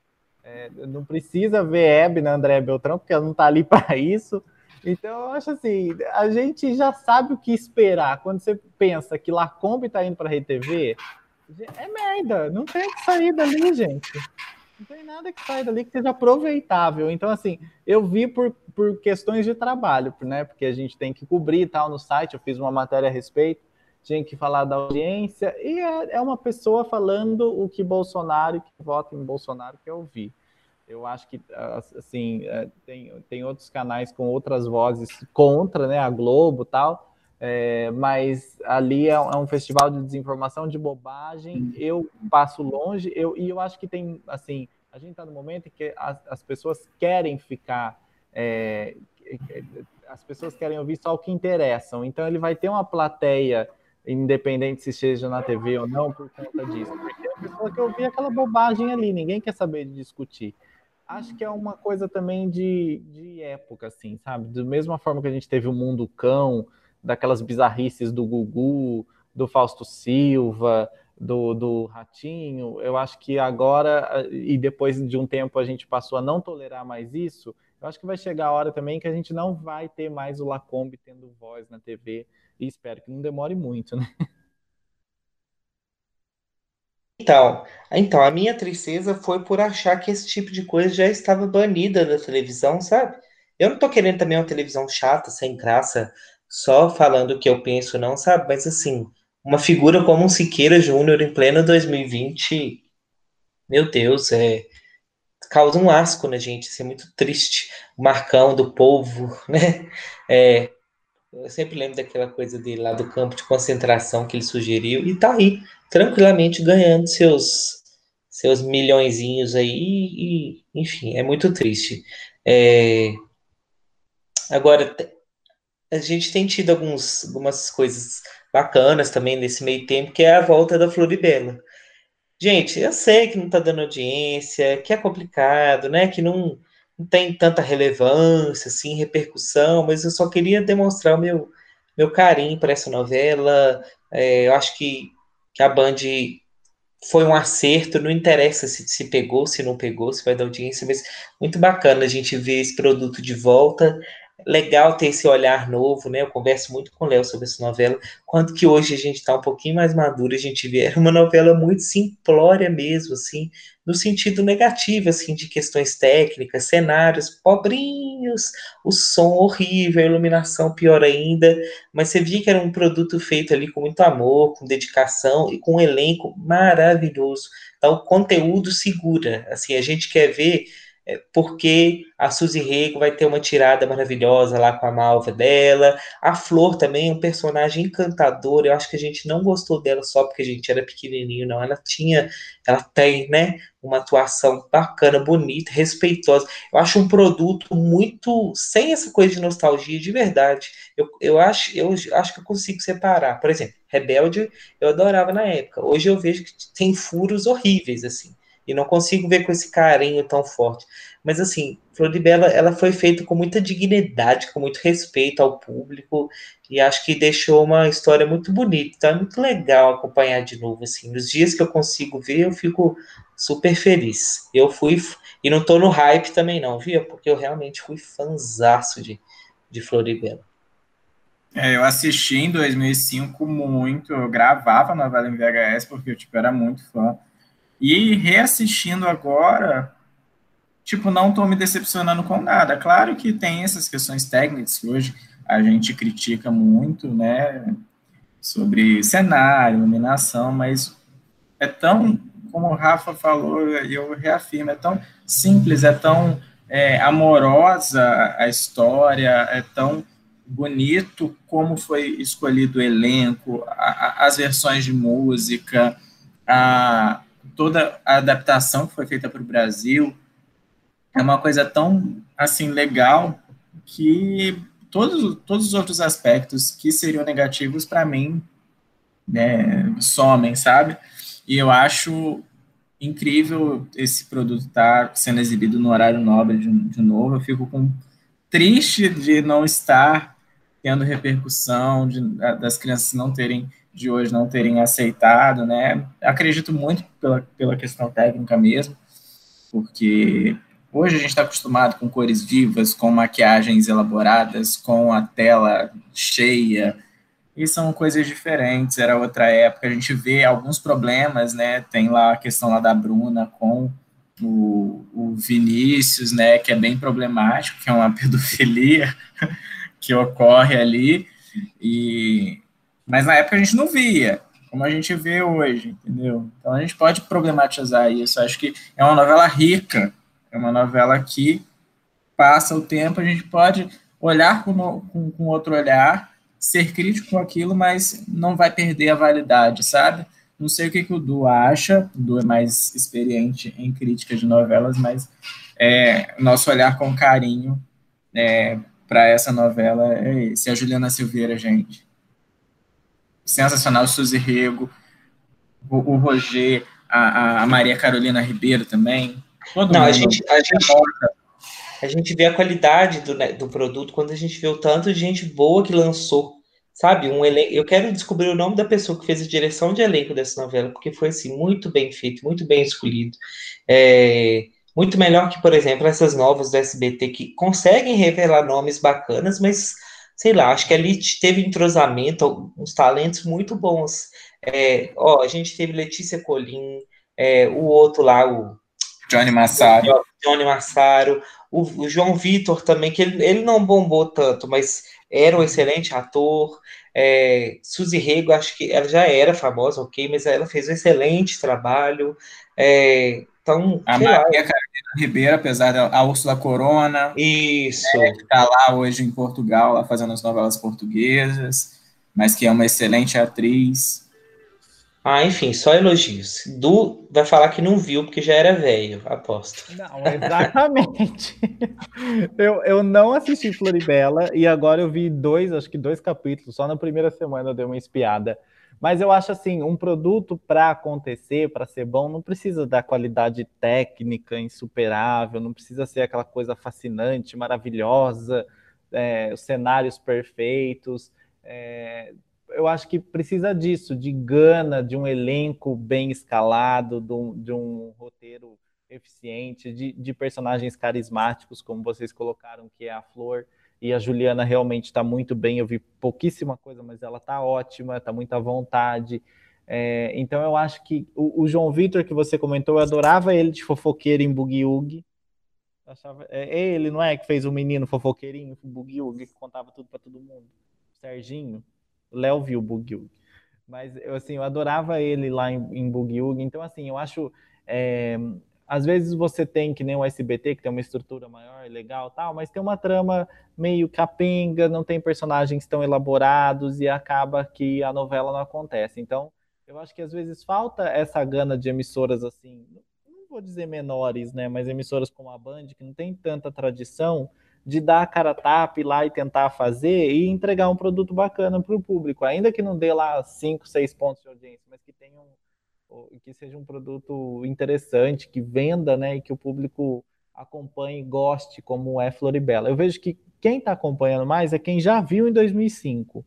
É, não precisa ver Hebe na André Beltrão, porque ela não está ali (laughs) para isso. Então, eu acho assim, a gente já sabe o que esperar. Quando você pensa que Lacombe está indo para a Rede TV, é merda, não tem que sair dali, gente. Não tem nada que saia dali que seja aproveitável. Então, assim, eu vi por, por questões de trabalho, né? Porque a gente tem que cobrir e tal no site, eu fiz uma matéria a respeito tinha que falar da audiência, e é, é uma pessoa falando o que Bolsonaro, que vota em Bolsonaro, quer ouvir. Eu acho que, assim, é, tem, tem outros canais com outras vozes contra, né, a Globo e tal, é, mas ali é, é, um festival de desinformação, de bobagem, eu passo longe, eu, e eu acho que tem, assim, a gente está no momento em que as, as pessoas querem ficar, é, as pessoas querem ouvir só o que interessam, então ele vai ter uma plateia independente se seja na TV ou não, por conta disso. Porque a pessoa que ouvir aquela bobagem ali, ninguém quer saber de discutir. Acho que é uma coisa também de, de época, assim, sabe? Da mesma forma que a gente teve o Mundo Cão, daquelas bizarrices do Gugu, do Fausto Silva, do, do Ratinho. Eu acho que agora, e depois de um tempo a gente passou a não tolerar mais isso, eu acho que vai chegar a hora também que a gente não vai ter mais o Lacombe tendo voz na TV, e espero que não demore muito, né?
Então, então, a minha tristeza foi por achar que esse tipo de coisa já estava banida da televisão, sabe? Eu não tô querendo também uma televisão chata, sem graça, só falando o que eu penso, não, sabe? Mas assim, uma figura como um Siqueira Júnior em pleno 2020, meu Deus, é causa um asco na gente, isso é muito triste. O Marcão do povo, (laughs) né? É, eu sempre lembro daquela coisa dele lá do campo de concentração que ele sugeriu, e tá aí, tranquilamente ganhando seus seus milhõezinhos aí, e, enfim, é muito triste. É, agora, a gente tem tido alguns, algumas coisas bacanas também nesse meio tempo, que é a volta da Floribela. Gente, eu sei que não está dando audiência, que é complicado, né? Que não, não tem tanta relevância, assim, repercussão, mas eu só queria demonstrar o meu, meu carinho para essa novela. É, eu acho que, que a Band foi um acerto, não interessa se, se pegou, se não pegou, se vai dar audiência, mas muito bacana a gente ver esse produto de volta legal ter esse olhar novo, né? Eu converso muito com o Léo sobre essa novela, quanto que hoje a gente está um pouquinho mais maduro, a gente vê, era (laughs) uma novela muito simplória mesmo, assim, no sentido negativo, assim, de questões técnicas, cenários pobrinhos, o som horrível, a iluminação pior ainda, mas você via que era um produto feito ali com muito amor, com dedicação e com um elenco maravilhoso. Então, o conteúdo segura, assim, a gente quer ver é, porque a Suzy Rego vai ter uma tirada maravilhosa lá com a malva dela. A Flor também é um personagem encantador. Eu acho que a gente não gostou dela só porque a gente era pequenininho, não. Ela tinha, ela tem, né, uma atuação bacana, bonita, respeitosa. Eu acho um produto muito sem essa coisa de nostalgia, de verdade. Eu, eu acho, eu acho que eu consigo separar. Por exemplo, Rebelde eu adorava na época. Hoje eu vejo que tem furos horríveis assim e não consigo ver com esse carinho tão forte. Mas assim, Floribela, ela foi feita com muita dignidade, com muito respeito ao público e acho que deixou uma história muito bonita. Então é muito legal acompanhar de novo assim. Nos dias que eu consigo ver, eu fico super feliz. Eu fui e não tô no hype também não, viu? Porque eu realmente fui fanzaço de de Floribela.
É, eu assisti em 2005 muito, eu gravava novela em VHS porque eu tipo, era muito fã. E reassistindo agora, tipo, não estou me decepcionando com nada. Claro que tem essas questões técnicas que hoje a gente critica muito, né, sobre cenário, iluminação, mas é tão, como o Rafa falou, eu reafirmo, é tão simples, é tão é, amorosa a história, é tão bonito como foi escolhido o elenco, a, a, as versões de música, a, toda a adaptação que foi feita para o Brasil é uma coisa tão assim legal que todos, todos os outros aspectos que seriam negativos para mim né, somem, sabe? E eu acho incrível esse produto estar tá sendo exibido no horário nobre de, de novo. Eu fico com triste de não estar tendo repercussão, de, das crianças não terem de hoje não terem aceitado, né? Acredito muito pela, pela questão técnica mesmo, porque hoje a gente está acostumado com cores vivas, com maquiagens elaboradas, com a tela cheia, e são coisas diferentes. Era outra época, a gente vê alguns problemas, né? Tem lá a questão lá da Bruna com o, o Vinícius, né? Que é bem problemático, que é uma (laughs) pedofilia que ocorre ali. E mas na época a gente não via, como a gente vê hoje, entendeu? Então a gente pode problematizar isso. Acho que é uma novela rica, é uma novela que passa o tempo, a gente pode olhar com, com, com outro olhar, ser crítico com aquilo, mas não vai perder a validade, sabe? Não sei o que, que o Du acha, o Du é mais experiente em crítica de novelas, mas é, nosso olhar com carinho é, para essa novela é esse. A Juliana Silveira, gente sensacional, o Suzy Rego, o, o Roger, a, a, Maria Carolina Ribeiro também.
Todo Não, mundo. a gente, a gente, a gente vê a qualidade do, né, do produto quando a gente vê o tanto de gente boa que lançou, sabe, um elenco. Eu quero descobrir o nome da pessoa que fez a direção de elenco dessa novela, porque foi assim, muito bem feito, muito bem escolhido. É, muito melhor que, por exemplo, essas novas do SBT que conseguem revelar nomes bacanas, mas sei lá, acho que ali teve entrosamento, uns talentos muito bons. É, ó, a gente teve Letícia Colim, é, o outro lá, o
Johnny Massaro.
Johnny Massaro, o, o João Vitor também, que ele, ele não bombou tanto, mas era um excelente ator. É, Suzy Rego, acho que ela já era famosa, ok, mas ela fez um excelente trabalho. É, então,
a Maria lá. Carolina Ribeiro, apesar da a Úrsula Corona.
Isso.
Né, que está lá hoje em Portugal, lá fazendo as novelas portuguesas, mas que é uma excelente atriz.
Ah, enfim, só elogios. Du vai falar que não viu porque já era velho, aposto.
Não, exatamente. (laughs) eu, eu não assisti Floribela e agora eu vi dois, acho que dois capítulos, só na primeira semana eu dei uma espiada. Mas eu acho assim, um produto para acontecer, para ser bom, não precisa da qualidade técnica insuperável, não precisa ser aquela coisa fascinante, maravilhosa, é, os cenários perfeitos. É, eu acho que precisa disso, de gana, de um elenco bem escalado, de um, de um roteiro eficiente, de, de, personagens carismáticos, como vocês colocaram, que é a Flor. E a Juliana realmente está muito bem. Eu vi pouquíssima coisa, mas ela está ótima, está muito à vontade. É, então eu acho que o, o João Vitor que você comentou, eu adorava ele de fofoqueiro em Woogie. Achava, é ele, não é, que fez o menino fofoqueirinho, Woogie, que contava tudo para todo mundo. Serginho. Léo viu Boogie Mas eu, assim, eu adorava ele lá em, em Boogie Então, assim, eu acho. É, às vezes você tem que nem o SBT, que tem uma estrutura maior, legal tal, mas tem uma trama meio capenga, não tem personagens tão elaborados e acaba que a novela não acontece. Então, eu acho que às vezes falta essa gana de emissoras assim, não vou dizer menores, né, mas emissoras como a Band, que não tem tanta tradição, de dar a cara tapa, ir lá e tentar fazer e entregar um produto bacana para o público, ainda que não dê lá 5, 6 pontos de audiência, mas que tenha um, que seja um produto interessante, que venda, né, e que o público acompanhe goste, como é Floribela. Eu vejo que quem está acompanhando mais é quem já viu em 2005.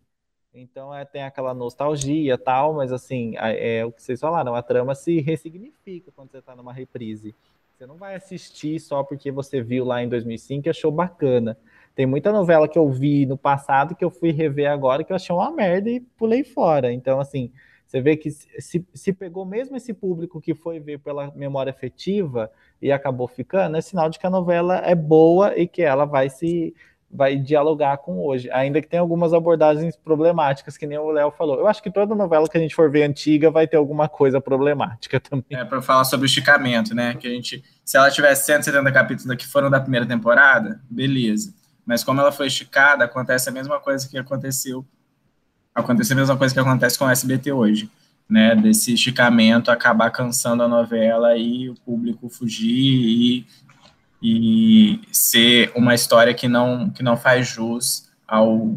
Então é, tem aquela nostalgia tal, mas assim, é o que vocês falaram, a trama se ressignifica quando você está numa reprise. Você não vai assistir só porque você viu lá em 2005 e achou bacana. Tem muita novela que eu vi no passado que eu fui rever agora que eu achei uma merda e pulei fora. Então, assim, você vê que se, se pegou mesmo esse público que foi ver pela memória afetiva e acabou ficando, é sinal de que a novela é boa e que ela vai se vai dialogar com hoje, ainda que tenha algumas abordagens problemáticas, que nem o Léo falou. Eu acho que toda novela que a gente for ver antiga vai ter alguma coisa problemática (laughs) também.
É, para falar sobre o esticamento, né? Que a gente, se ela tivesse 170 capítulos que foram da primeira temporada, beleza. Mas como ela foi esticada, acontece a mesma coisa que aconteceu. Acontece a mesma coisa que acontece com o SBT hoje. Né, desse esticamento acabar cansando a novela e o público fugir e e ser uma história que não, que não faz jus ao,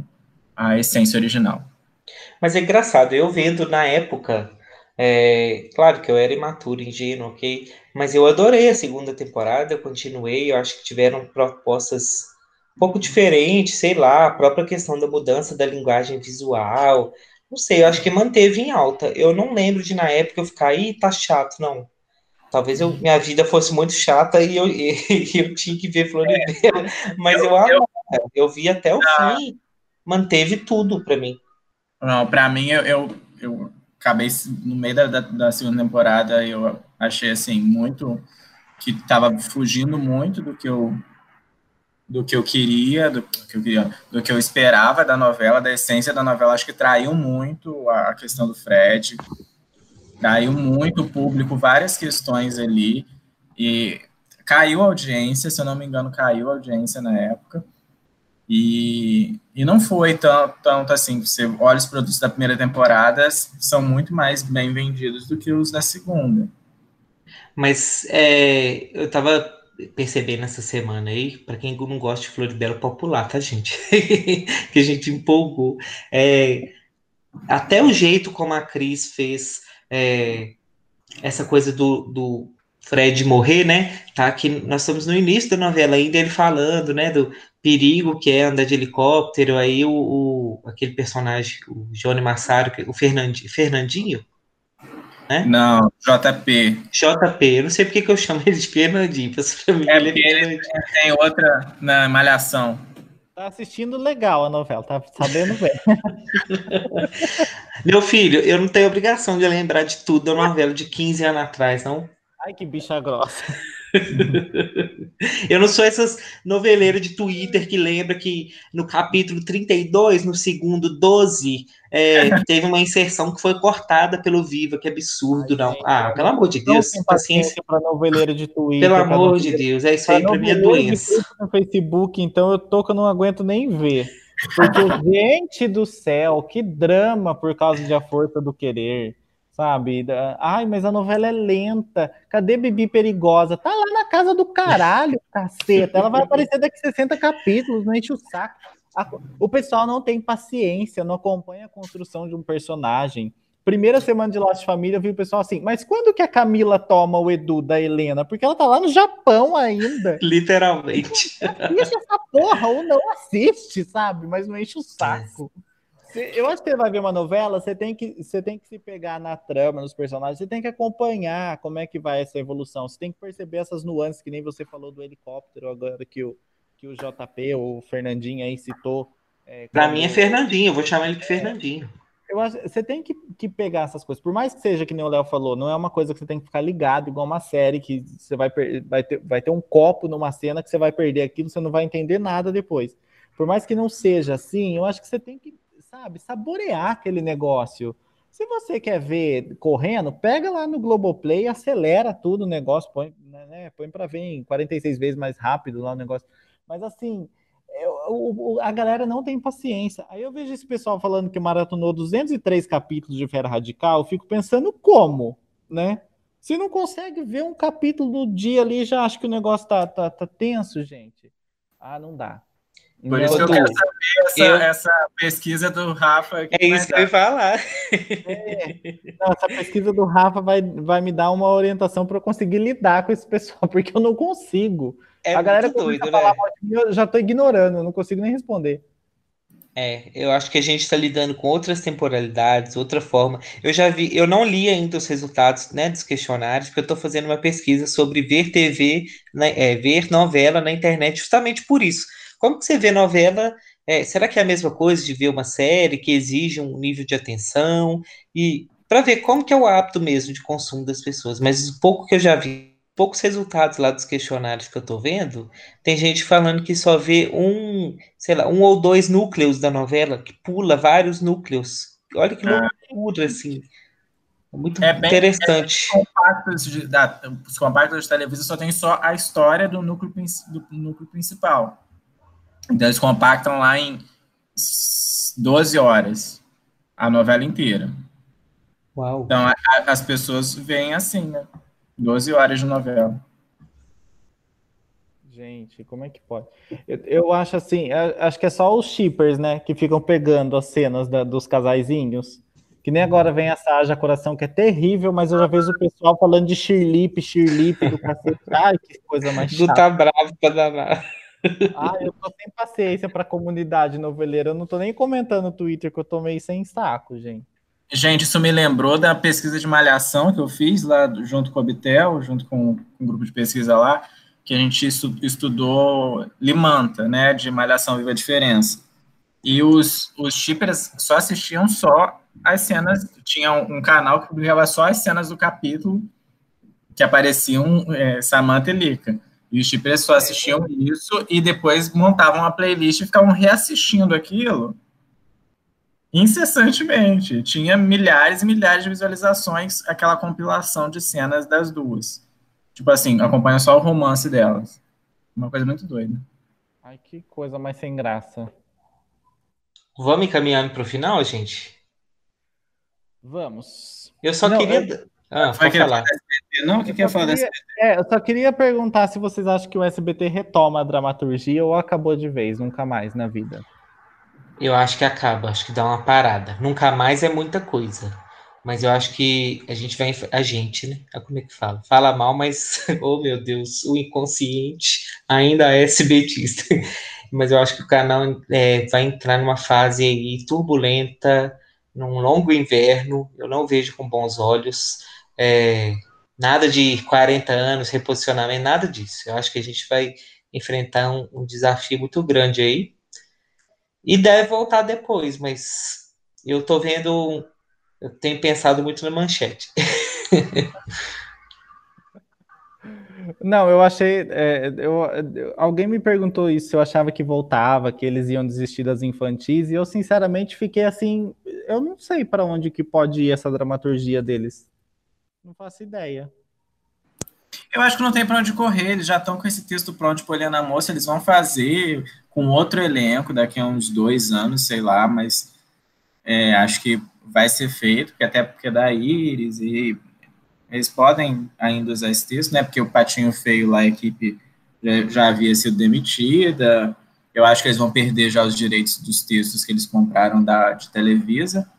à essência original.
Mas é engraçado, eu vendo na época, é, claro que eu era imaturo, ingênuo, ok? Mas eu adorei a segunda temporada, eu continuei, eu acho que tiveram propostas um pouco diferentes, sei lá, a própria questão da mudança da linguagem visual, não sei, eu acho que manteve em alta. Eu não lembro de na época eu ficar, ih, tá chato, não. Talvez eu, minha vida fosse muito chata e eu, (laughs) e, eu tinha que ver Floribela, é. mas eu, eu, eu, eu vi até o não. fim, manteve tudo para mim.
Não, para mim, eu, eu, eu, acabei no meio da, da, da, segunda temporada, eu achei assim, muito que estava fugindo muito do que eu do que eu queria, do que eu queria, do que eu esperava da novela, da essência da novela, acho que traiu muito a, questão do Fred, caiu muito o público, várias questões ali, e caiu a audiência, se eu não me engano, caiu a audiência na época, e, e não foi tanto, tanto assim, você olha os produtos da primeira temporada, são muito mais bem vendidos do que os da segunda.
Mas é, eu tava percebendo essa semana aí, para quem não gosta de Floribela popular, tá, gente? (laughs) que a gente empolgou. É, até o jeito como a Cris fez é, essa coisa do, do Fred morrer, né? Tá aqui, nós estamos no início da novela ainda, ele falando, né, do perigo que é andar de helicóptero, aí o, o aquele personagem, o Johnny Massaro, o Fernandinho,
né? Não, JP.
JP, eu não sei porque que eu chamo ele de Fernandinho,
pra mim, é ele, ele tem outra na Malhação.
Tá assistindo legal a novela, tá sabendo bem. (laughs)
Meu filho, eu não tenho obrigação de lembrar de tudo da novela de 15 anos atrás, não.
Ai, que bicha grossa. (laughs)
Eu não sou essas noveleiras de Twitter que lembra que no capítulo 32, no segundo 12, é, (laughs) teve uma inserção que foi cortada pelo Viva, que absurdo, Ai, não. Gente, ah, pelo amor de Deus,
paciência para noveleira de Twitter.
Pelo amor de Deus, é isso aí para minha doença.
No Facebook, então eu tô que eu não aguento nem ver. Porque, (laughs) gente do céu, que drama por causa de A Força do Querer sabe? Ai, mas a novela é lenta. Cadê Bibi Perigosa? Tá lá na casa do caralho, (laughs) caceta. Ela vai aparecer daqui 60 capítulos, não enche o saco. O pessoal não tem paciência, não acompanha a construção de um personagem. Primeira semana de Lost Família, eu vi o pessoal assim, mas quando que a Camila toma o Edu da Helena? Porque ela tá lá no Japão ainda. (laughs)
Literalmente.
Assiste essa porra, ou não assiste, sabe? Mas não enche o saco. Eu acho que você vai ver uma novela, você tem que, você tem que se pegar na trama, nos personagens, você tem que acompanhar como é que vai essa evolução. Você tem que perceber essas nuances, que nem você falou do helicóptero agora que o, que o JP, o Fernandinho aí citou.
É, Para mim é Fernandinho, eu vou chamar ele de Fernandinho.
Eu acho, você tem que, que pegar essas coisas. Por mais que seja que nem o Léo falou, não é uma coisa que você tem que ficar ligado, igual uma série que você vai, vai, ter, vai ter um copo numa cena que você vai perder aquilo, você não vai entender nada depois. Por mais que não seja assim, eu acho que você tem que sabe, saborear aquele negócio. Se você quer ver correndo, pega lá no Globoplay, acelera tudo o negócio, põe, né, põe para ver em 46 vezes mais rápido lá o negócio. Mas assim, eu, a galera não tem paciência. Aí eu vejo esse pessoal falando que maratonou 203 capítulos de Fera Radical, eu fico pensando como, né? Se não consegue ver um capítulo no dia ali, já acho que o negócio tá, tá, tá tenso, gente. Ah, não dá.
Por isso que eu quero saber essa, eu... essa pesquisa do Rafa.
É isso que eu ia falar.
É. Não, essa pesquisa do Rafa vai, vai me dar uma orientação para eu conseguir lidar com esse pessoal, (laughs) porque eu não consigo. É a galera doido, né? eu já estou ignorando, eu não consigo nem responder.
É, eu acho que a gente está lidando com outras temporalidades, outra forma. Eu já vi, eu não li ainda os resultados né, dos questionários, porque eu estou fazendo uma pesquisa sobre ver TV, né, é, ver novela na internet, justamente por isso como que você vê novela? É, será que é a mesma coisa de ver uma série que exige um nível de atenção? E para ver como que é o hábito mesmo de consumo das pessoas. Mas o pouco que eu já vi, poucos resultados lá dos questionários que eu estou vendo, tem gente falando que só vê um, sei lá, um ou dois núcleos da novela, que pula vários núcleos. Olha que ah. loucura, assim. Muito é bem, interessante.
É compactos de, da, os compactos de televisão só tem só a história do núcleo, do núcleo principal. Então eles compactam lá em 12 horas a novela inteira. Uau. Então a, a, as pessoas veem assim, né? 12 horas de novela.
Gente, como é que pode? Eu, eu acho assim, acho que é só os shippers, né, que ficam pegando as cenas da, dos casaizinhos. Que nem agora vem essa Haja Coração, que é terrível, mas eu já vejo o pessoal falando de Shirlip, Shirlip, do cacete. Ai, que coisa mais chata.
Do tá bravo pra danar.
Ah, eu tô sem paciência pra comunidade noveleira. Eu não tô nem comentando no Twitter que eu tô meio sem saco, gente.
Gente, isso me lembrou da pesquisa de malhação que eu fiz lá junto com o Bitel, junto com um grupo de pesquisa lá, que a gente estudou Limanta, né, de Malhação Viva a Diferença. E os, os shippers só assistiam só as cenas, tinha um canal que publicava só as cenas do capítulo que apareciam é, Samantha e Lika. E os só assistiam isso e depois montavam uma playlist e ficavam reassistindo aquilo incessantemente. Tinha milhares e milhares de visualizações aquela compilação de cenas das duas. Tipo assim, acompanha só o romance delas. Uma coisa muito doida.
Ai, que coisa mais sem graça.
Vamos encaminhando para o final, gente?
Vamos.
Eu só Não, queria. Eu...
Ah, Vai falar. SBT, não? O que, que ia falar
queria, É, eu só queria perguntar se vocês acham que o SBT retoma a dramaturgia ou acabou de vez, nunca mais na vida.
Eu acho que acaba, acho que dá uma parada. Nunca mais é muita coisa. mas eu acho que a gente vai. A gente, né? Ah, como é que fala? Fala mal, mas, (laughs) oh meu Deus, o inconsciente ainda é SBTista. (laughs) mas eu acho que o canal é, vai entrar numa fase aí turbulenta, num longo inverno. Eu não vejo com bons olhos. É, nada de 40 anos, reposicionamento, nada disso. Eu acho que a gente vai enfrentar um, um desafio muito grande aí. E deve voltar depois, mas eu tô vendo eu tenho pensado muito na manchete. (laughs)
Não, eu achei. É, eu, alguém me perguntou isso, eu achava que voltava, que eles iam desistir das infantis, e eu sinceramente fiquei assim. Eu não sei para onde que pode ir essa dramaturgia deles. Não faço ideia.
Eu acho que não tem para onde correr, eles já estão com esse texto pronto por na Moça, eles vão fazer com outro elenco daqui a uns dois anos, sei lá, mas é, acho que vai ser feito, que até porque é da Iris, e eles podem ainda usar esse texto, né? Porque o Patinho Feio lá, a equipe já, já havia sido demitida. Eu acho que eles vão perder já os direitos dos textos que eles compraram da, de Televisa.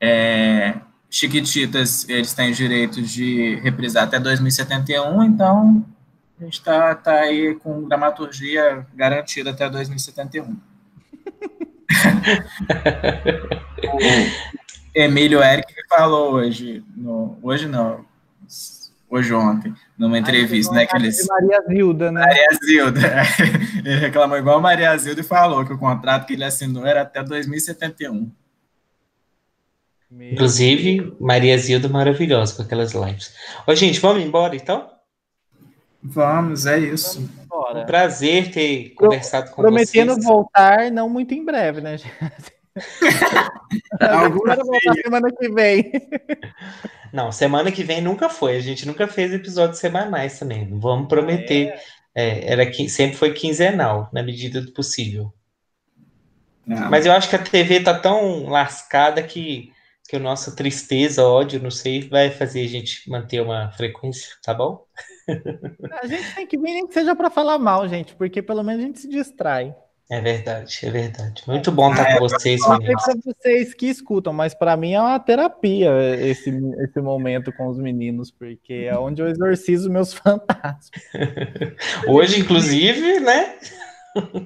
É, Chiquititas, eles têm direito de reprisar até 2071, então a gente está tá aí com dramaturgia garantida até 2071. (laughs) Emílio Eric falou hoje, no, hoje não, hoje ontem, numa entrevista, né? Que eles...
Maria Zilda, né?
Maria Zilda. Ele reclamou igual a Maria Zilda e falou que o contrato que ele assinou era até 2071.
Inclusive, Maria Zilda maravilhosa com aquelas lives. Ô, gente, vamos embora então?
Vamos, é isso.
Um prazer ter conversado com
Prometendo vocês. voltar, não muito em breve, né, gente? (laughs)
Semana que vem. Não, semana que vem nunca foi. A gente nunca fez episódios semanais também. Vamos prometer. É. É, era que sempre foi quinzenal, na medida do possível. Não. Mas eu acho que a TV tá tão lascada que, que a nossa tristeza, ódio, não sei, vai fazer a gente manter uma frequência, tá bom?
A gente tem que vir nem que seja para falar mal, gente, porque pelo menos a gente se distrai.
É verdade, é verdade. Muito bom estar com vocês, meninos.
Para vocês que escutam, mas para mim é uma terapia esse, esse momento com os meninos, porque é onde eu exorcizo meus (laughs) fantasmas.
Hoje, inclusive, né?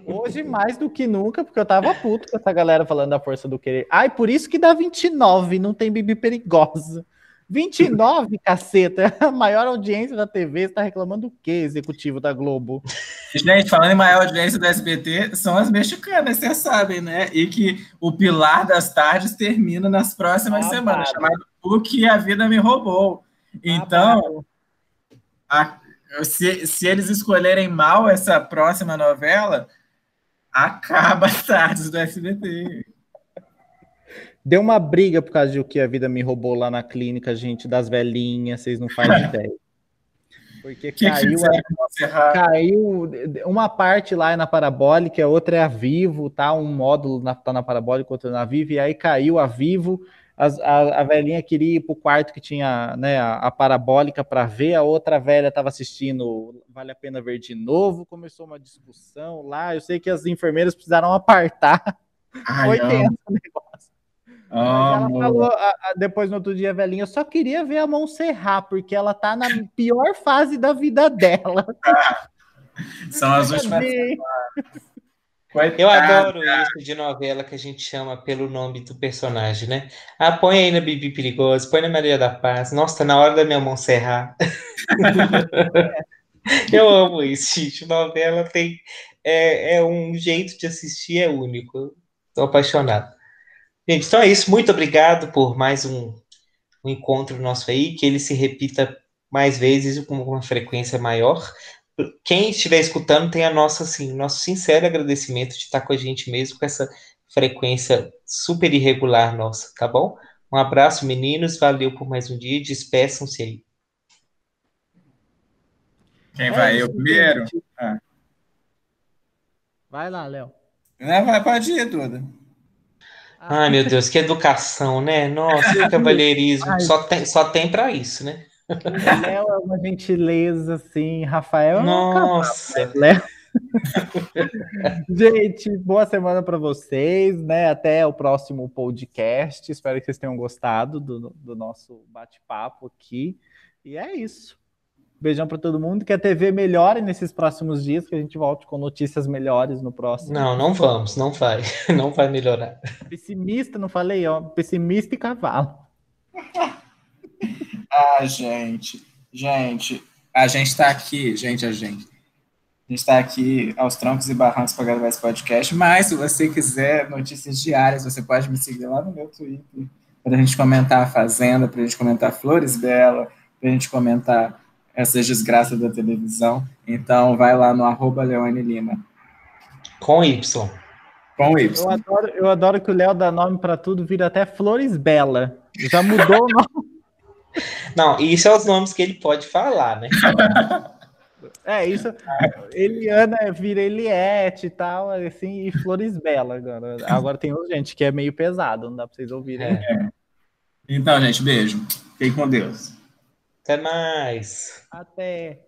Hoje, mais do que nunca, porque eu tava puto com essa galera falando da força do querer. Ai, por isso que dá 29, não tem bibi perigosa. 29, (laughs) caceta, a maior audiência da TV, você tá reclamando o quê, executivo da Globo?
Gente, falando em maior audiência do SBT, são as mexicanas, vocês sabem, né? E que o Pilar das Tardes termina nas próximas ah, semanas, chamado O Que a Vida Me Roubou. Então, a, se, se eles escolherem mal essa próxima novela, acaba as tardes do SBT.
Deu uma briga por causa de o que a vida me roubou lá na clínica, gente, das velhinhas, vocês não fazem (laughs) ideia. Porque que caiu, que a, caiu uma parte lá é na parabólica, a outra é a Vivo, tá? Um módulo na, tá na parabólica, outro na Vivo, e aí caiu a Vivo. A, a, a velhinha queria ir pro quarto que tinha né, a, a parabólica para ver, a outra velha estava assistindo Vale a Pena Ver de novo. Começou uma discussão lá. Eu sei que as enfermeiras precisaram apartar. Ai, (laughs) Foi tenso o negócio. ela falou depois no outro dia, velhinha, eu só queria ver a Montserrat, porque ela tá na pior fase da vida dela. (laughs)
São as últimas.
Eu adoro isso de novela que a gente chama pelo nome do personagem, né? Ah, põe aí na Bibi Perigosa, põe na Maria da Paz. Nossa, tá na hora da minha Montserrat. (laughs) Eu amo isso, gente. Novela tem. É, é um jeito de assistir, é único. Tô apaixonado. Gente, então é isso. Muito obrigado por mais um, um encontro nosso aí. Que ele se repita mais vezes com uma frequência maior. Quem estiver escutando tem a nossa, assim, nosso sincero agradecimento de estar com a gente mesmo com essa frequência super irregular nossa, tá bom? Um abraço, meninos. Valeu por mais um dia. Despeçam-se aí.
Quem vai? Eu primeiro?
Ah. Vai lá, Léo.
Não, vai, pode ir, Duda.
Ai, meu Deus, que educação, né? Nossa, que (laughs) cavalheirismo. Só tem, só tem para isso, né?
Léo é uma gentileza, assim. Rafael
Nossa.
Léo. (laughs) gente, boa semana para vocês, né? Até o próximo podcast. Espero que vocês tenham gostado do, do nosso bate-papo aqui. E é isso. Beijão para todo mundo. Que a TV melhore nesses próximos dias, que a gente volte com notícias melhores no próximo.
Não, não vamos, não vai. (laughs) Não vai melhorar.
Pessimista, não falei, ó. Pessimista e cavalo. (laughs)
ah, gente. Gente, a gente está aqui, gente, a gente. A gente está aqui aos troncos e barrancos para gravar esse podcast, mas se você quiser notícias diárias, você pode me seguir lá no meu Twitter, para a gente comentar a Fazenda, para a gente comentar Flores Bela, para a gente comentar essas desgraças da televisão. Então, vai lá no arroba Leone Lima.
Com Y.
Com Y.
Eu adoro, eu adoro que o Léo dá nome para tudo, vira até Flores Bela. Já mudou o nome.
Não, isso é os nomes que ele pode falar, né? (laughs)
É, isso. Eliana vira Eliette e tal, assim, e Flores Bela agora. Agora tem gente que é meio pesado, não dá pra vocês ouvirem. É.
Então, gente, beijo. Fiquem com Deus.
Até mais.
Até.